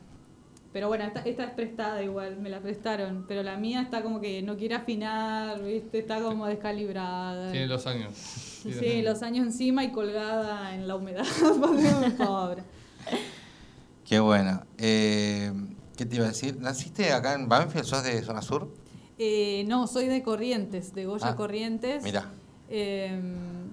[SPEAKER 3] pero bueno, esta, esta es prestada igual, me la prestaron. Pero la mía está como que no quiere afinar, ¿viste? Está como descalibrada.
[SPEAKER 5] Tiene los años.
[SPEAKER 3] Sí, los años encima y colgada en la humedad. *laughs* Pobre.
[SPEAKER 2] Qué bueno. Eh, ¿Qué te iba a decir? ¿Naciste acá en Banfield? ¿Sos de zona sur?
[SPEAKER 3] Eh, no, soy de Corrientes, de Goya
[SPEAKER 2] Ah,
[SPEAKER 3] Corrientes.
[SPEAKER 2] Mirá.
[SPEAKER 3] Eh,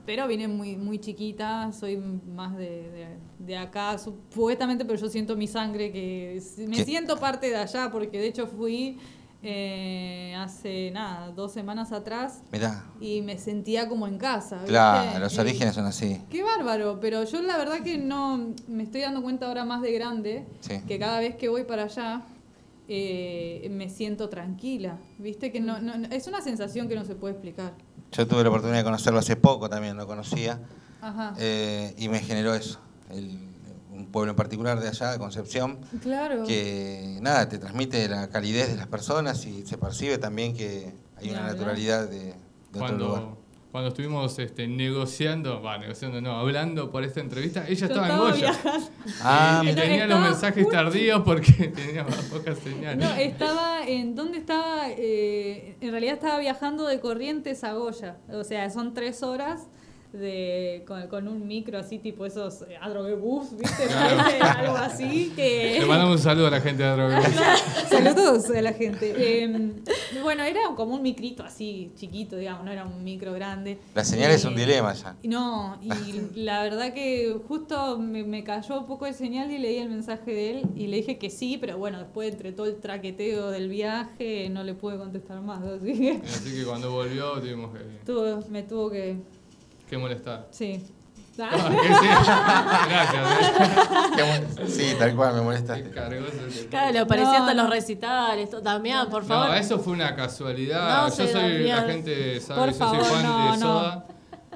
[SPEAKER 3] pero vine muy, muy chiquita, soy más de, de- de acá, supuestamente, pero yo siento mi sangre, que me
[SPEAKER 2] ¿Qué?
[SPEAKER 3] siento parte de allá, porque de hecho fui eh, hace nada, dos semanas atrás
[SPEAKER 2] Mirá.
[SPEAKER 3] y me sentía como en casa. ¿viste?
[SPEAKER 2] Claro, los orígenes son así.
[SPEAKER 3] Qué bárbaro, pero yo la verdad que no me estoy dando cuenta ahora más de grande
[SPEAKER 2] Sí.
[SPEAKER 3] que cada vez que voy para allá eh, me siento tranquila, ¿viste? Que no, no- no- es una sensación que no se puede explicar.
[SPEAKER 2] Yo tuve la oportunidad de conocerlo hace poco también, lo conocía.
[SPEAKER 3] Ajá.
[SPEAKER 2] eh, y me generó eso. El- un pueblo en particular de allá, de Concepción,
[SPEAKER 3] claro.
[SPEAKER 2] que nada, te transmite la calidez de las personas y se percibe también que hay una naturalidad de, de otro lugar.
[SPEAKER 5] Cuando, estuvimos este, negociando, va, negociando no, hablando por esta entrevista, ella
[SPEAKER 3] Yo
[SPEAKER 5] estaba en Goya.
[SPEAKER 2] Ah,
[SPEAKER 5] y, tenía los mensajes tardíos porque *laughs* tenía más pocas señales.
[SPEAKER 3] No, estaba en dónde estaba, eh, en realidad estaba viajando de Corrientes a Goya, o sea, son tres horas de con, con un micro así tipo esos eh, ¿viste?
[SPEAKER 5] Claro. *laughs*
[SPEAKER 3] Algo así que
[SPEAKER 5] Le mandamos un saludo a la gente de Droga.
[SPEAKER 3] Saludos a la gente. Eh, bueno, era como un micrito así chiquito, digamos, no era un micro grande.
[SPEAKER 2] la señal es un dilema ya.
[SPEAKER 3] No, y la verdad que justo me, me cayó un poco de señal y leí el mensaje de él y le dije que sí, pero bueno, después entre todo el traqueteo del viaje no le pude contestar más, así que
[SPEAKER 5] Así que cuando volvió tuvimos que,
[SPEAKER 3] tuvo- me tuvo que...
[SPEAKER 5] que molestar.
[SPEAKER 3] Sí. *laughs*
[SPEAKER 5] Ah. Gracias.
[SPEAKER 2] Qué bueno. Sí, tal cual, me
[SPEAKER 5] eh.
[SPEAKER 2] molestaste.
[SPEAKER 5] Qué
[SPEAKER 4] Claro, le aparecía
[SPEAKER 3] No,
[SPEAKER 4] hasta los recitales. Damián, por favor.
[SPEAKER 5] No, eso fue una casualidad.
[SPEAKER 4] No
[SPEAKER 5] yo soy, la gente sabe,
[SPEAKER 3] Por
[SPEAKER 5] yo soy fan
[SPEAKER 3] no,
[SPEAKER 5] de
[SPEAKER 3] no.
[SPEAKER 5] Soda.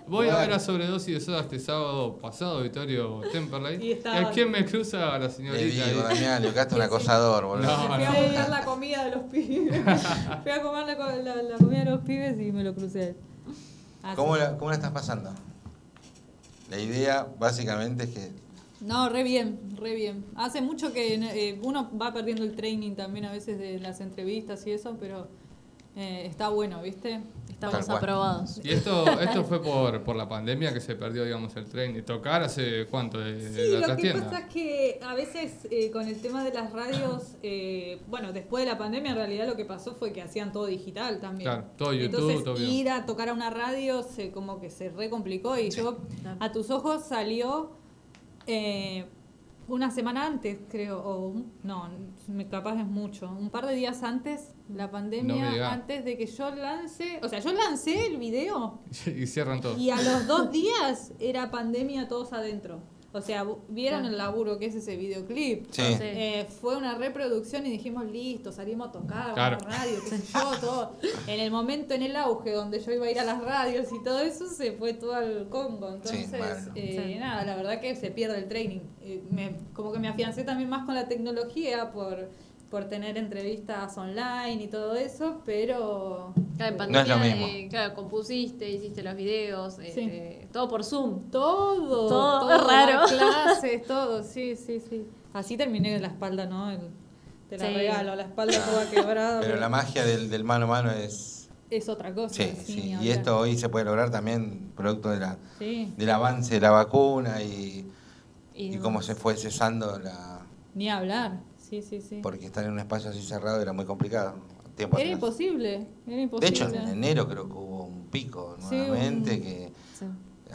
[SPEAKER 5] Voy a ver a sobredosis de Soda este sábado pasado, Vittorio Temperley.
[SPEAKER 3] Y
[SPEAKER 5] ¿Y
[SPEAKER 3] estaba-
[SPEAKER 5] a quién me cruza a la
[SPEAKER 2] Le
[SPEAKER 5] señorita?
[SPEAKER 2] digo? Damián, le buscaste un acosador, boludo.
[SPEAKER 5] No,
[SPEAKER 3] Fui a buscar la comida de los pibes. *laughs* Fui a comer la, co- la- la comida de los pibes y me lo crucé. A él. Así.
[SPEAKER 2] ¿Cómo la, ¿Cómo la estás pasando? La idea básicamente es que
[SPEAKER 3] No, re bien, re bien. Hace mucho que eh, uno va perdiendo el training también a veces de las entrevistas y eso, pero eh, está bueno, ¿viste?
[SPEAKER 4] Estamos
[SPEAKER 2] Tal cual.
[SPEAKER 4] aprobados.
[SPEAKER 5] Y esto, esto fue por, por la pandemia que se perdió, digamos, el tren. ¿Y tocar hace cuánto? De,
[SPEAKER 3] Sí,
[SPEAKER 5] la
[SPEAKER 3] lo que pasa es que a veces eh, con el tema de las radios, eh, bueno, después de la pandemia en realidad lo que pasó fue que hacían todo digital también.
[SPEAKER 5] Claro, todo YouTube,
[SPEAKER 3] Entonces
[SPEAKER 5] todo
[SPEAKER 3] ir a tocar a una radio se como que se recomplicó y yo a tus ojos salió eh, una semana antes, creo, o un- no, me capaz es mucho, un par de días antes la pandemia, antes de que yo lance, o sea, yo lancé el video *laughs*
[SPEAKER 5] y cierran todo.
[SPEAKER 3] y a los dos días era pandemia todos adentro. O sea, vieron
[SPEAKER 4] Claro.
[SPEAKER 3] el laburo que es ese videoclip.
[SPEAKER 2] Sí.
[SPEAKER 3] Eh, fue una reproducción y dijimos, listo, salimos a tocar,
[SPEAKER 5] Claro.
[SPEAKER 3] vamos a la radio, qué sé yo, todo. En el momento, en el auge, donde yo iba a ir a las radios y todo eso, se fue todo al Congo. Entonces,
[SPEAKER 2] bueno.
[SPEAKER 3] eh,
[SPEAKER 4] Sí.
[SPEAKER 3] nada, la verdad que se pierde el training. Eh, me- como que me afiancé también más con la tecnología por, por tener entrevistas online y todo eso, pero...
[SPEAKER 4] Claro, en
[SPEAKER 2] No es
[SPEAKER 4] pandemia,
[SPEAKER 2] lo mismo.
[SPEAKER 4] eh, claro, compusiste, hiciste los videos, este, todo por Zoom.
[SPEAKER 3] Todo,
[SPEAKER 4] Todo, es raro.
[SPEAKER 3] las *laughs* clases, todo, sí, sí, sí. Así terminé en la espalda, ¿no? El- te la
[SPEAKER 4] Sí.
[SPEAKER 3] regalo, la espalda toda *laughs* quebrada.
[SPEAKER 2] Pero la magia del, del mano a mano es...
[SPEAKER 3] Es otra cosa.
[SPEAKER 2] Sí,
[SPEAKER 3] sí,
[SPEAKER 2] Y
[SPEAKER 3] hablar.
[SPEAKER 2] esto hoy se puede lograr también producto de la,
[SPEAKER 3] Sí,
[SPEAKER 2] del avance de la vacuna y,
[SPEAKER 4] Y,
[SPEAKER 2] y cómo se fue cesando la...
[SPEAKER 3] ni hablar. Sí, sí, sí.
[SPEAKER 2] Porque estar en un espacio así cerrado era muy complicado. Tiempo
[SPEAKER 3] Era
[SPEAKER 2] atrás.
[SPEAKER 3] imposible, era
[SPEAKER 2] De hecho, en enero creo que hubo un pico
[SPEAKER 3] Sí,
[SPEAKER 2] nuevamente
[SPEAKER 3] un-
[SPEAKER 2] que
[SPEAKER 4] Sí.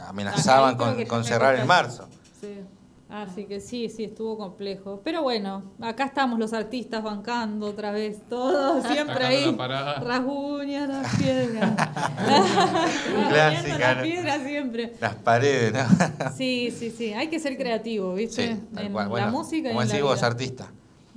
[SPEAKER 2] amenazaban
[SPEAKER 3] creo
[SPEAKER 2] con,
[SPEAKER 3] que
[SPEAKER 2] con
[SPEAKER 3] me
[SPEAKER 2] cerrar en marzo.
[SPEAKER 3] Sí. Así que sí, sí, estuvo complejo. Pero bueno, acá estamos los artistas bancando otra vez, todos *laughs* siempre ahí. Rasguñas, las piedras.
[SPEAKER 2] Clásica, *laughs*
[SPEAKER 3] las piedras siempre.
[SPEAKER 2] Las paredes, ¿no?
[SPEAKER 3] Sí, sí, sí. Hay que ser creativo, ¿viste?
[SPEAKER 2] Sí, tal
[SPEAKER 3] en
[SPEAKER 2] cual.
[SPEAKER 3] la música y
[SPEAKER 2] como
[SPEAKER 3] en la
[SPEAKER 2] decís vos, artista.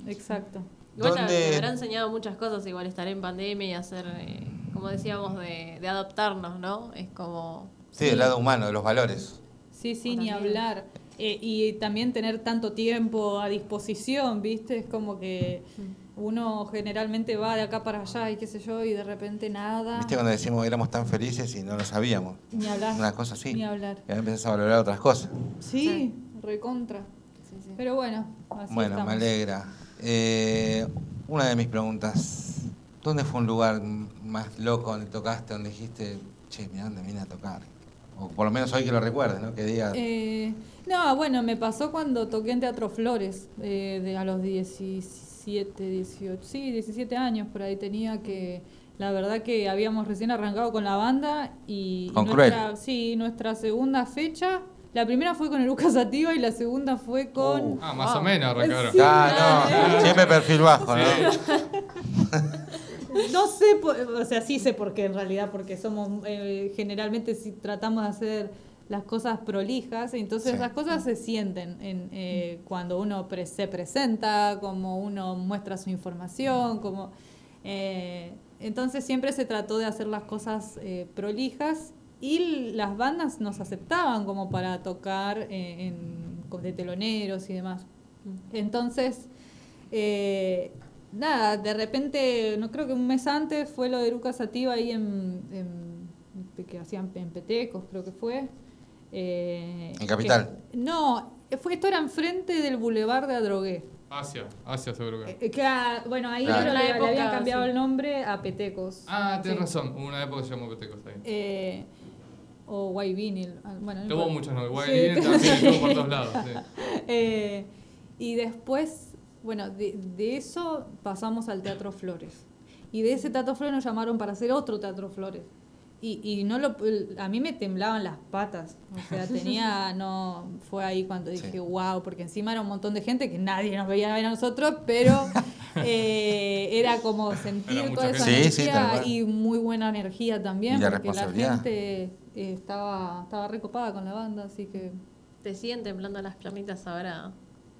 [SPEAKER 3] Exacto.
[SPEAKER 4] Igual te-
[SPEAKER 2] ¿Dónde-
[SPEAKER 4] te habrá enseñado muchas cosas, igual estar en pandemia y hacer, eh, como decíamos, de, de adaptarnos, ¿no? Es como...
[SPEAKER 2] Sí, del lado humano, de los valores.
[SPEAKER 3] Sí, sí,
[SPEAKER 4] O
[SPEAKER 3] ni
[SPEAKER 4] también.
[SPEAKER 3] hablar. Eh, y también tener tanto tiempo a disposición, ¿viste? Es como que uno generalmente va de acá para allá y qué sé yo, y de repente nada.
[SPEAKER 2] ¿Viste cuando decimos que éramos tan felices y no lo sabíamos?
[SPEAKER 3] Ni hablar.
[SPEAKER 2] Una cosa así.
[SPEAKER 3] Ni hablar.
[SPEAKER 2] Y ahora empezás a valorar otras cosas.
[SPEAKER 3] Sí, recontra.
[SPEAKER 4] Sí, sí.
[SPEAKER 3] Pero bueno, así
[SPEAKER 2] bueno,
[SPEAKER 3] estamos.
[SPEAKER 2] me alegra. Eh, una de mis preguntas. ¿Dónde fue un lugar más loco donde tocaste, donde dijiste, che, mira dónde vine a tocar? O por lo menos hoy que lo recuerdes, ¿no? Que diga,
[SPEAKER 3] Eh, no, bueno, me pasó cuando toqué en Teatro Flores, eh, de a los 17, 18, sí, 17 años por ahí tenía que, la verdad que habíamos recién arrancado con la banda y
[SPEAKER 2] Con
[SPEAKER 3] nuestra, sí, nuestra segunda fecha, la primera fue con Eruca Sativa y la segunda fue con...
[SPEAKER 2] Uh.
[SPEAKER 5] Ah, más o menos arrancaron.
[SPEAKER 3] Sí.
[SPEAKER 2] ah, no, siempre perfil bajo, ¿no?
[SPEAKER 3] No sé, por- o sea, sí sé por qué en realidad, porque somos, eh, generalmente si tratamos de hacer las cosas prolijas, entonces
[SPEAKER 2] Sí.
[SPEAKER 3] las cosas se sienten en, eh, cuando uno pre- se presenta, como uno muestra su información, como... eh, entonces siempre se trató de hacer las cosas eh, prolijas y las bandas nos aceptaban como para tocar eh, en, con- de teloneros y demás. Entonces, eh, nada, de repente, no creo que un mes antes fue lo de Lucas Sativa ahí en, en- que hacían en Petecos, creo que fue. Eh,
[SPEAKER 2] ¿En Capital?
[SPEAKER 3] que- no, fue esto era enfrente del Boulevard de Adrogué.
[SPEAKER 5] Asia, Asia seguro que.
[SPEAKER 3] Eh, que, ah, bueno, ahí
[SPEAKER 2] Claro.
[SPEAKER 3] le,
[SPEAKER 4] La
[SPEAKER 3] le
[SPEAKER 4] época,
[SPEAKER 3] habían cambiado
[SPEAKER 4] sí.
[SPEAKER 3] el nombre a Petecos.
[SPEAKER 5] Ah, tienes
[SPEAKER 3] Sí.
[SPEAKER 5] razón. Hubo una época que se llamó Petecos ahí.
[SPEAKER 3] Eh, o White Vinyl. ah, Bueno, no
[SPEAKER 5] muchos nombres.
[SPEAKER 3] Sí,
[SPEAKER 5] Guay, también estuvo por todos lados. sí. *laughs*
[SPEAKER 3] Eh, y después, bueno, de, de eso pasamos al Teatro Flores. Y de ese Teatro Flores nos llamaron para hacer otro Teatro Flores. Y, y no lo, a mí me temblaban las patas. O sea, *laughs* tenía, no, fue ahí cuando dije,
[SPEAKER 2] Sí.
[SPEAKER 3] wow, porque encima era un montón de gente que nadie nos veía ver a nosotros, pero *laughs* eh, era como sentir
[SPEAKER 5] Era
[SPEAKER 3] toda esa
[SPEAKER 2] gente. Sí, sí, tal
[SPEAKER 3] energía y muy buena energía también,
[SPEAKER 2] la
[SPEAKER 3] porque la gente eh, estaba, estaba recopada con la banda, así que...
[SPEAKER 4] ¿Te siguen temblando las plamitas ahora?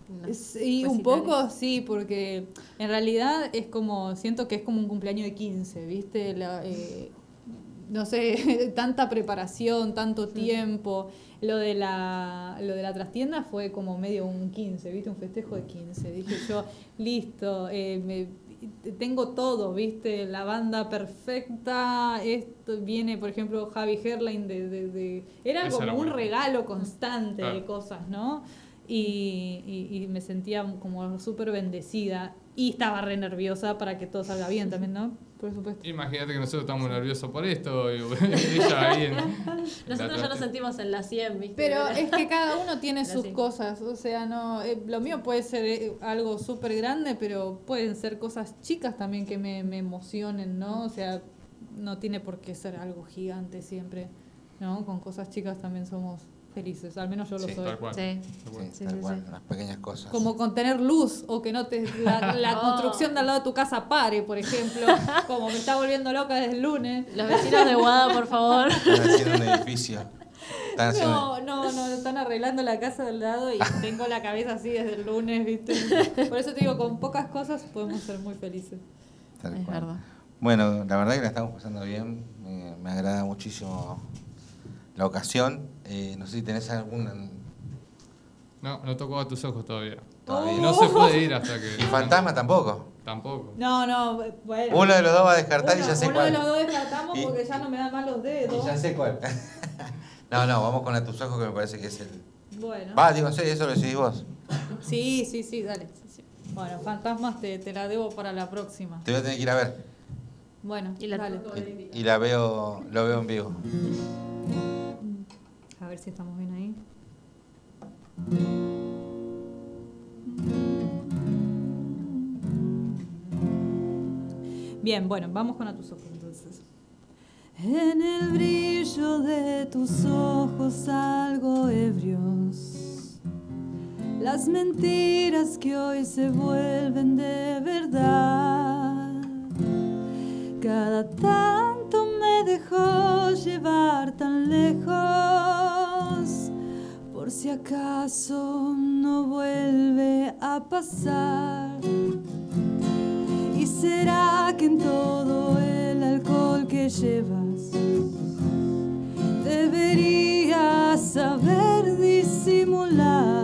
[SPEAKER 4] No.
[SPEAKER 3] Sí, un
[SPEAKER 4] recitales.
[SPEAKER 3] poco sí, porque en realidad es como, siento que es como un cumpleaños de 15, ¿viste? La, eh, no sé, *laughs* tanta preparación, tanto tiempo. Lo de la lo de la trastienda fue como medio un 15, ¿viste? Un festejo de 15. Dije yo, listo, eh, me, tengo todo, ¿viste? La banda perfecta, esto viene, por ejemplo, Javi Herline de... de- de- era
[SPEAKER 5] Esa
[SPEAKER 3] como
[SPEAKER 5] era
[SPEAKER 3] un
[SPEAKER 5] buena.
[SPEAKER 3] regalo constante de cosas, ¿no? Y, y- y me sentía como súper bendecida. Y estaba re nerviosa para que todo salga bien también, ¿no? Por supuesto.
[SPEAKER 5] Imagínate que nosotros estamos nerviosos por esto y *laughs* ella ahí en. *laughs*
[SPEAKER 4] Nosotros ya nos
[SPEAKER 5] sentimos
[SPEAKER 4] en la 100, ¿viste?
[SPEAKER 3] Pero es que cada uno *laughs* tiene sus cosas, o sea, no, eh, lo mío puede ser eh, algo súper grande, pero pueden ser cosas chicas también que me, me emocionen, ¿no? O sea, no tiene por qué ser algo gigante siempre, ¿no? Con cosas chicas también somos felices, al menos yo lo
[SPEAKER 2] Sí,
[SPEAKER 3] soy.
[SPEAKER 5] Tal cual.
[SPEAKER 4] Sí.
[SPEAKER 5] Tal cual.
[SPEAKER 2] Sí,
[SPEAKER 4] Sí,
[SPEAKER 2] tal
[SPEAKER 4] sí,
[SPEAKER 2] cual,
[SPEAKER 4] sí.
[SPEAKER 2] las pequeñas cosas.
[SPEAKER 3] Como con tener luz o que no te la, *laughs* la
[SPEAKER 4] Oh.
[SPEAKER 3] construcción de al lado de tu casa pare, por ejemplo, *laughs* como me está volviendo loca desde el lunes.
[SPEAKER 4] Los vecinos de Guada, por favor.
[SPEAKER 2] Están haciendo un edificio. Están haciendo-
[SPEAKER 3] No, no, no, están arreglando la casa del lado y *laughs* tengo la cabeza así desde el lunes, ¿viste? Por eso te digo, con pocas cosas podemos ser muy felices.
[SPEAKER 2] Tal
[SPEAKER 4] Es
[SPEAKER 2] cual.
[SPEAKER 4] verdad.
[SPEAKER 2] Bueno, la verdad que la estamos pasando bien. Me, me agrada muchísimo la ocasión. Eh, no sé si tenés alguna.
[SPEAKER 5] No, no tocó a tus ojos todavía.
[SPEAKER 2] Todavía.
[SPEAKER 5] No se puede ir hasta que.
[SPEAKER 2] Y fantasma tampoco.
[SPEAKER 5] Tampoco.
[SPEAKER 3] No, no, bueno.
[SPEAKER 2] Uno de los dos va a descartar y
[SPEAKER 3] Uno-
[SPEAKER 2] ya sé
[SPEAKER 3] uno
[SPEAKER 2] cuál.
[SPEAKER 3] de los dos descartamos
[SPEAKER 2] Y-
[SPEAKER 3] porque ya no me dan más los
[SPEAKER 2] Y
[SPEAKER 3] dedos.
[SPEAKER 2] ya sé cuál. *laughs* no, no, vamos con a tus ojos que me parece que es el.
[SPEAKER 3] Bueno.
[SPEAKER 2] Va, digo, sí, eso lo decidís vos.
[SPEAKER 3] Sí, sí, sí, dale. Bueno, fantasmas te, te la debo para la próxima.
[SPEAKER 2] Te voy a tener que ir a ver.
[SPEAKER 3] Bueno,
[SPEAKER 4] Y la-
[SPEAKER 3] dale.
[SPEAKER 2] Y, y la veo, lo veo en vivo.
[SPEAKER 3] A ver si estamos bien ahí. Bien, bueno, vamos con a tus ojos entonces. En el brillo de tus ojos algo ebrios,
[SPEAKER 6] las mentiras que hoy se vuelven de verdad. Cada tanto me dejó llevar tan lejos, si acaso no vuelve a pasar. ¿Y será que en todo el alcohol que llevas deberías saber disimular?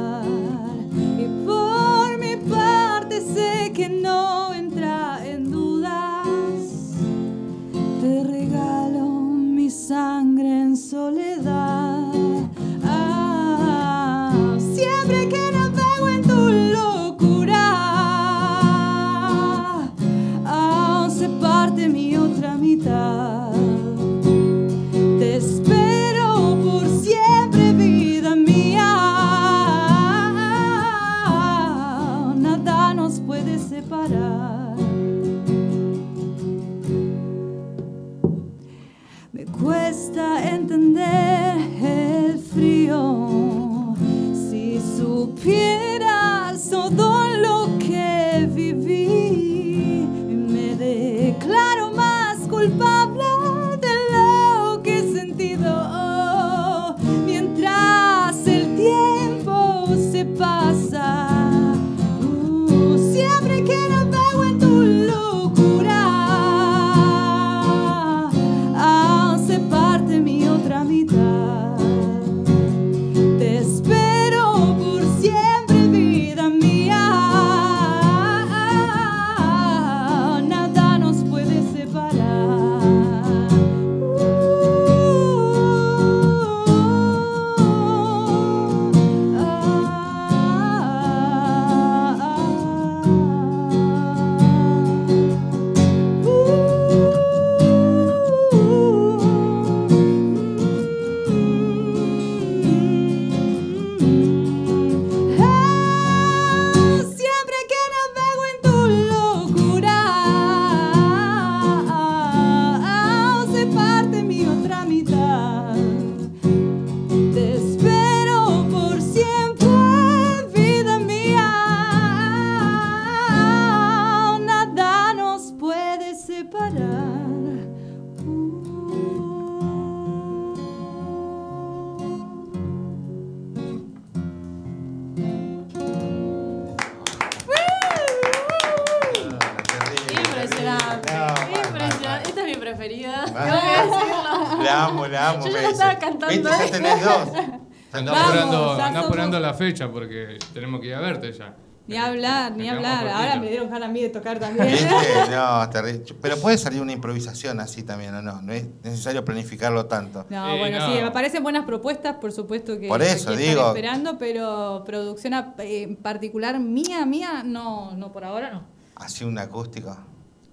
[SPEAKER 5] Fecha porque tenemos que ir a verte ya.
[SPEAKER 3] Ni hablar, ni hablar. Ahora me dieron ganas a mí de tocar también.
[SPEAKER 2] ¿Viste? *laughs* No, terrible. Pero puede salir una improvisación así también, ¿o no? No es necesario planificarlo tanto.
[SPEAKER 3] No,
[SPEAKER 5] Eh,
[SPEAKER 3] bueno,
[SPEAKER 5] no.
[SPEAKER 3] sí, me parecen buenas propuestas, por supuesto que,
[SPEAKER 2] Por eso,
[SPEAKER 3] que aquí están
[SPEAKER 2] digo.
[SPEAKER 3] esperando, pero producción en particular mía, mía, no, no, por ahora no.
[SPEAKER 2] Así un acústico.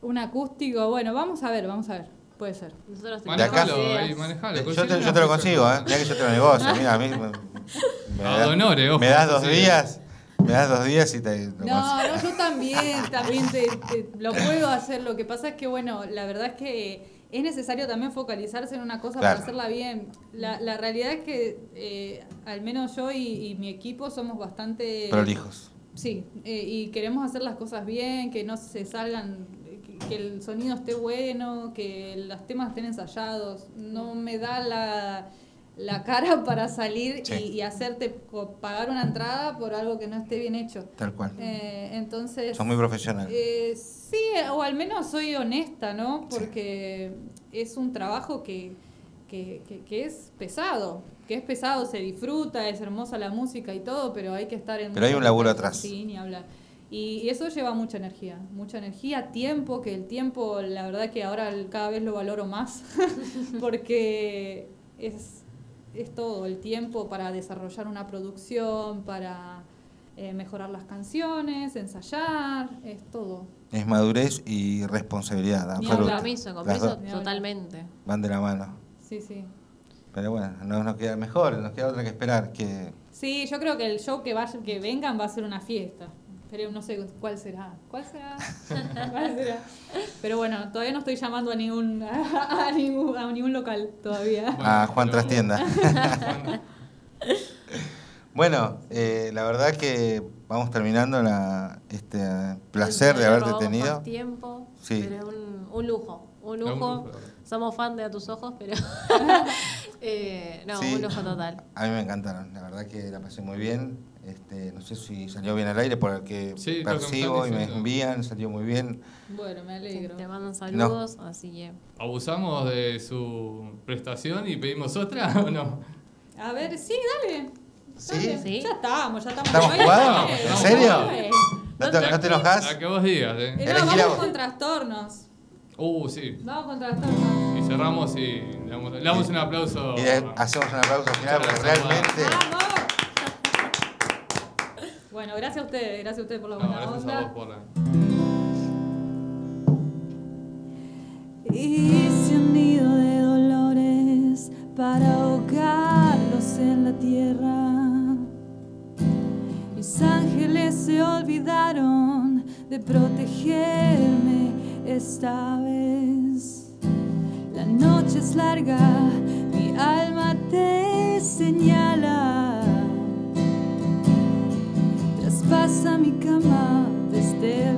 [SPEAKER 3] Un acústico, bueno, vamos a ver, vamos a ver, puede ser.
[SPEAKER 4] Nosotros tenemos
[SPEAKER 5] Manejalo, ahí, manejalo.
[SPEAKER 2] Yo te, yo te lo consigo, ¿eh? Mira que yo te lo negocio. Mira, a mí me, me
[SPEAKER 5] A
[SPEAKER 2] da-
[SPEAKER 5] Donore, ojo,
[SPEAKER 2] me das dos
[SPEAKER 5] sí.
[SPEAKER 2] días. Me das dos días y te. lo consigo.
[SPEAKER 3] No, no, yo también, también te, te- lo puedo hacer. Lo que pasa es que, bueno, la verdad es que es necesario también focalizarse en una cosa
[SPEAKER 2] Claro.
[SPEAKER 3] para hacerla bien. La, la realidad es que, eh, al menos yo y, y mi equipo somos bastante...
[SPEAKER 2] Prolijos.
[SPEAKER 3] Sí, eh, y queremos hacer las cosas bien, que no se salgan, que, el sonido esté bueno, que los temas estén ensayados. No me da la, la cara *laughs* para salir
[SPEAKER 2] Sí.
[SPEAKER 3] y, y hacerte pagar una entrada por algo que no esté bien hecho.
[SPEAKER 2] Tal cual.
[SPEAKER 3] Eh, entonces...
[SPEAKER 2] Son muy profesionales.
[SPEAKER 3] eh, sí, o al menos soy honesta, ¿no? Porque es un trabajo que, que, que- que es pesado, que es pesado, se disfruta, es hermosa la música y todo, pero hay que estar en...
[SPEAKER 2] Pero hay un laburo atrás.
[SPEAKER 3] Sí, ni hablar. Y, y eso lleva mucha energía, mucha energía, tiempo, que el tiempo, la verdad que ahora cada vez lo valoro más, *laughs* porque es, es todo, el tiempo para desarrollar una producción, para eh, mejorar las canciones, ensayar, es todo.
[SPEAKER 2] Es madurez y responsabilidad.
[SPEAKER 3] Hablar.
[SPEAKER 4] Compromiso, compromiso totalmente.
[SPEAKER 2] van de la mano.
[SPEAKER 3] Sí, sí.
[SPEAKER 2] Pero bueno, no nos queda mejor, nos queda otra que esperar. Que
[SPEAKER 3] Sí, yo creo que el show que vaya, que vengan va a ser una fiesta. No sé cuál será. ¿Cuál será? *laughs* ¿Cuál será? Pero bueno, todavía no estoy llamando a ningún *laughs* a ningún, a ningún local todavía.
[SPEAKER 2] a Juan
[SPEAKER 5] pero-
[SPEAKER 2] Trastienda. *laughs* Bueno, eh, la verdad que vamos terminando la, este placer de haberte tenido.
[SPEAKER 4] tiempo,
[SPEAKER 2] Sí.
[SPEAKER 4] pero es un, un lujo. Un
[SPEAKER 5] Un
[SPEAKER 4] lujo.
[SPEAKER 5] lujo.
[SPEAKER 4] Somos fan de A tus ojos, pero. eh, no,
[SPEAKER 2] Sí.
[SPEAKER 4] un lujo total.
[SPEAKER 2] A mí me encantaron, la verdad que la pasé muy bien. Este, no sé si salió bien al aire por el que
[SPEAKER 5] Sí, lo que me
[SPEAKER 2] percibo y me envían, salió muy bien.
[SPEAKER 8] Bueno, me alegro.
[SPEAKER 4] Te mandan saludos, así que.
[SPEAKER 5] ¿Abusamos de su prestación y pedimos otra *laughs* o no?
[SPEAKER 8] A ver, sí, dale.
[SPEAKER 2] ¿Sí?
[SPEAKER 8] Dale.
[SPEAKER 4] Sí.
[SPEAKER 8] Ya estamos, ya estamos.
[SPEAKER 2] ¿Estamos jugados? ¿En serio? ¿No te, no te enojas?
[SPEAKER 5] La que vos digas,
[SPEAKER 8] Eh,
[SPEAKER 5] ¿eh?
[SPEAKER 8] no, vamos con trastornos.
[SPEAKER 5] Uh, sí.
[SPEAKER 8] Vamos con trastornos.
[SPEAKER 5] Y cerramos y le damos, le damos un aplauso.
[SPEAKER 2] Y hacemos un aplauso final porque realmente...
[SPEAKER 8] ¡Vamos! Bueno, gracias a ustedes, gracias a ustedes por la
[SPEAKER 5] No,
[SPEAKER 8] buena
[SPEAKER 5] gracias
[SPEAKER 8] onda.
[SPEAKER 5] a vos por la...
[SPEAKER 6] Hice un nido de dolores para ahogarlos en la tierra. Mis ángeles se olvidaron de protegerme esta vez. La noche es larga, mi alma te señala. Traspasa mi cama desde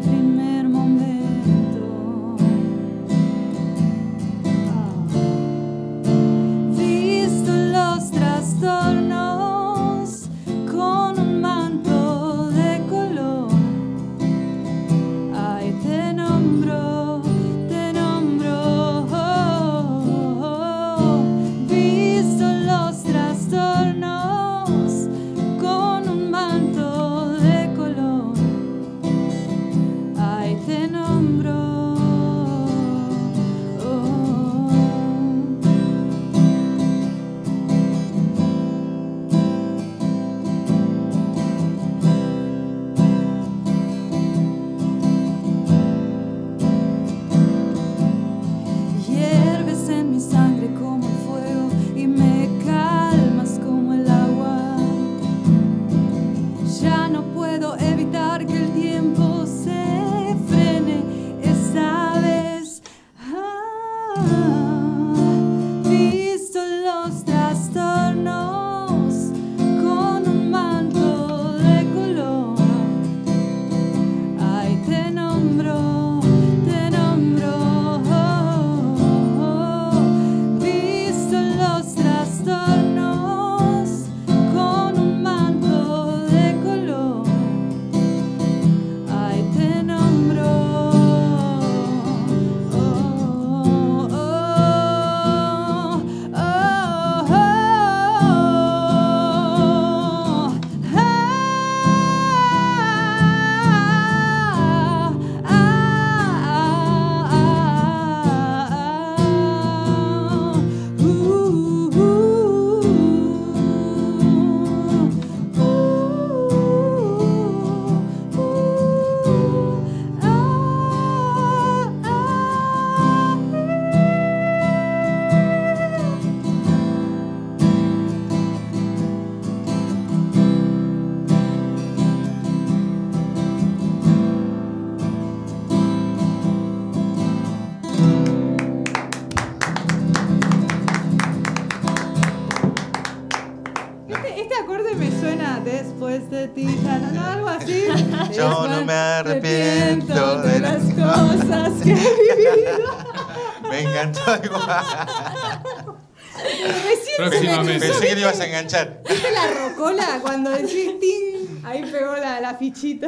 [SPEAKER 2] enganchar.
[SPEAKER 8] ¿Viste la rocola cuando decís ting? Ahí pegó la, la fichita.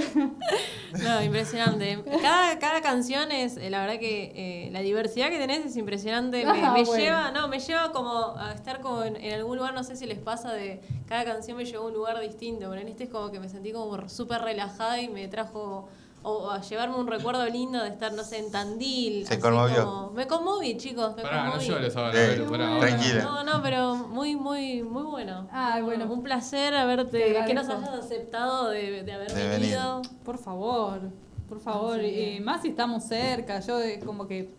[SPEAKER 4] No, impresionante. Cada, cada canción es, eh, la verdad que eh, la diversidad que tenés es impresionante. Me,
[SPEAKER 8] Ah,
[SPEAKER 4] me
[SPEAKER 8] bueno.
[SPEAKER 4] lleva, no, me lleva como a estar como en, en algún lugar, no sé si les pasa de cada canción me llevó a un lugar distinto, pero en este es como que me sentí como súper relajada y me trajo o a llevarme un recuerdo lindo de estar, no sé, en Tandil.
[SPEAKER 2] Se conmovió.
[SPEAKER 4] como- me conmoví, chicos, me
[SPEAKER 5] Pará, no llores ahora, Vero, pará, ahora.
[SPEAKER 2] tranquila.
[SPEAKER 4] No, no, pero muy, muy, muy bueno.
[SPEAKER 8] Ay, bueno.
[SPEAKER 4] Un placer
[SPEAKER 8] Te
[SPEAKER 4] haberte, que nos hayas aceptado de, de haber
[SPEAKER 2] De
[SPEAKER 4] venido.
[SPEAKER 8] Por favor, por favor.
[SPEAKER 4] Que-
[SPEAKER 8] más si estamos cerca. Yo es como que,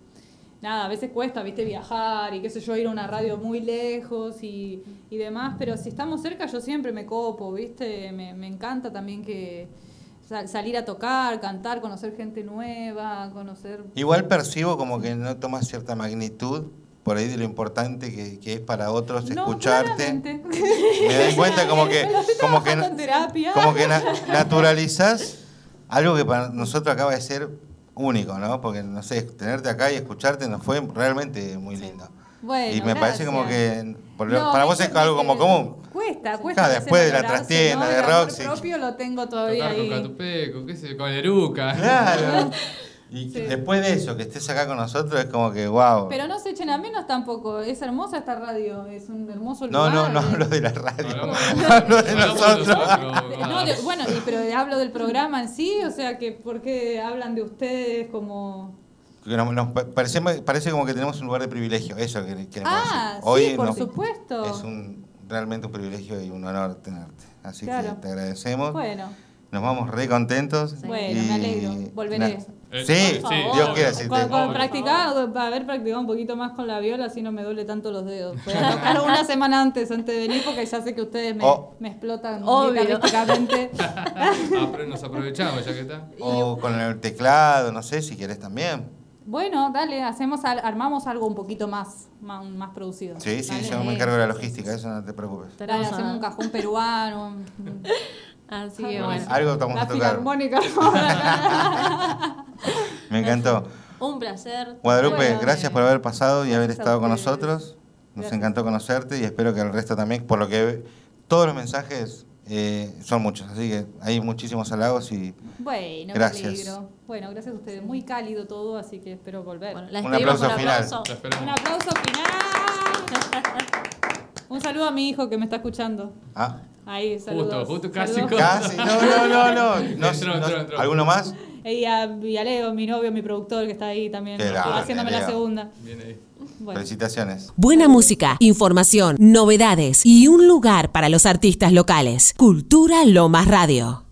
[SPEAKER 8] nada, a veces cuesta, viste, viajar y qué sé yo, ir a una radio muy lejos y, y demás. Pero si estamos cerca, yo siempre me copo, viste. Me, me encanta también que sal- salir a tocar, cantar, conocer gente nueva, conocer...
[SPEAKER 2] Igual percibo como que no toma cierta magnitud por ahí de lo importante que, que es para otros
[SPEAKER 3] No,
[SPEAKER 2] escucharte.
[SPEAKER 3] claramente. *laughs*
[SPEAKER 2] Me doy cuenta como que, *laughs* como que, como que na- naturalizás algo que para nosotros acaba de ser único, ¿no? Porque, no sé, tenerte acá y escucharte nos fue realmente muy lindo.
[SPEAKER 3] Bueno,
[SPEAKER 2] y me parece como que
[SPEAKER 3] No,
[SPEAKER 2] para vos es algo como común.
[SPEAKER 3] Cuesta, cuesta.
[SPEAKER 2] Claro, después de la trastienda,
[SPEAKER 3] ¿no?
[SPEAKER 2] de
[SPEAKER 3] El
[SPEAKER 2] Roxy.
[SPEAKER 3] propio lo tengo todavía
[SPEAKER 5] Tocar con
[SPEAKER 3] ahí.
[SPEAKER 5] Catupeco, qué sé, con Eruca.
[SPEAKER 2] Claro. *laughs* Y
[SPEAKER 3] Sí.
[SPEAKER 2] después de eso, que estés acá con nosotros, es como que, wow.
[SPEAKER 3] Pero no se echen a menos tampoco. Es hermosa esta radio. Es un hermoso
[SPEAKER 2] No,
[SPEAKER 3] lugar.
[SPEAKER 2] no, no
[SPEAKER 3] eh.
[SPEAKER 2] hablo de la radio.
[SPEAKER 5] Hablamos-
[SPEAKER 2] Hablo de nosotros.
[SPEAKER 3] No, de- bueno, y- pero hablo del programa en sí, o sea, que ¿por qué hablan de ustedes como...?
[SPEAKER 2] Que nos- nos pa- parece, parece como que tenemos un lugar de privilegio, eso que queremos
[SPEAKER 3] Ah,
[SPEAKER 2] decir. Hoy
[SPEAKER 3] sí, por
[SPEAKER 2] nos-
[SPEAKER 3] supuesto.
[SPEAKER 2] Es un, realmente un privilegio y un honor tenerte. Así
[SPEAKER 3] Claro.
[SPEAKER 2] que te agradecemos.
[SPEAKER 3] Bueno,
[SPEAKER 2] Nos vamos re contentos.
[SPEAKER 3] Bueno,
[SPEAKER 2] y-
[SPEAKER 3] me alegro. Volveré.
[SPEAKER 5] Eh,
[SPEAKER 2] sí,
[SPEAKER 4] favor.
[SPEAKER 2] Dios quiera. si te-
[SPEAKER 3] con, con
[SPEAKER 5] Obvio.
[SPEAKER 3] practicar, haber practicado un poquito más con la viola, así no me duele tanto los dedos. Voy a *laughs* tocar una semana antes, antes de venir, porque ya sé que ustedes me,
[SPEAKER 2] Oh.
[SPEAKER 3] me explotan guitarrísticamente. *laughs*
[SPEAKER 5] Ah, nos aprovechamos ya que está.
[SPEAKER 2] o con el teclado, no sé, si querés también.
[SPEAKER 3] Bueno, dale, hacemos al- armamos algo un poquito más, más, más producido.
[SPEAKER 2] Sí, sí,
[SPEAKER 3] Dale.
[SPEAKER 2] yo me encargo de la logística, eso no te preocupes.
[SPEAKER 3] Dale, hacemos
[SPEAKER 4] a-
[SPEAKER 3] un cajón peruano. un- *laughs*
[SPEAKER 4] Así que
[SPEAKER 3] Bueno.
[SPEAKER 4] bueno.
[SPEAKER 2] Algo estamos
[SPEAKER 3] La
[SPEAKER 2] a tocar.
[SPEAKER 3] filarmónica. *laughs*
[SPEAKER 2] Me encantó.
[SPEAKER 4] Un placer.
[SPEAKER 2] Guadalupe,
[SPEAKER 3] Bueno,
[SPEAKER 2] gracias por haber pasado y haber estado con nosotros. Nos
[SPEAKER 3] Gracias.
[SPEAKER 2] encantó conocerte y espero que el resto también, por lo que todos los mensajes eh, son muchos, así que hay muchísimos halagos y
[SPEAKER 3] bueno,
[SPEAKER 2] Gracias.
[SPEAKER 3] Bueno, gracias a ustedes. Muy cálido todo, así que espero volver.
[SPEAKER 4] Bueno, la
[SPEAKER 2] Un aplauso
[SPEAKER 4] con
[SPEAKER 2] final.
[SPEAKER 4] aplauso.
[SPEAKER 3] Un aplauso final. Un saludo a mi hijo que me está escuchando.
[SPEAKER 2] ah,
[SPEAKER 3] Ahí, saludos.
[SPEAKER 5] justo, casi
[SPEAKER 3] Saludos.
[SPEAKER 5] con-
[SPEAKER 2] casi, no, no, no, no, *laughs* no, no-. ¿Alguno más?
[SPEAKER 3] Y a, y a Leo, mi novio, mi productor, que está ahí también,
[SPEAKER 2] grande,
[SPEAKER 3] haciéndome la segunda.
[SPEAKER 5] Viene ahí.
[SPEAKER 3] Bueno.
[SPEAKER 2] Felicitaciones.
[SPEAKER 1] Buena música, información, novedades y un lugar para los artistas locales. Cultura Lomas Radio.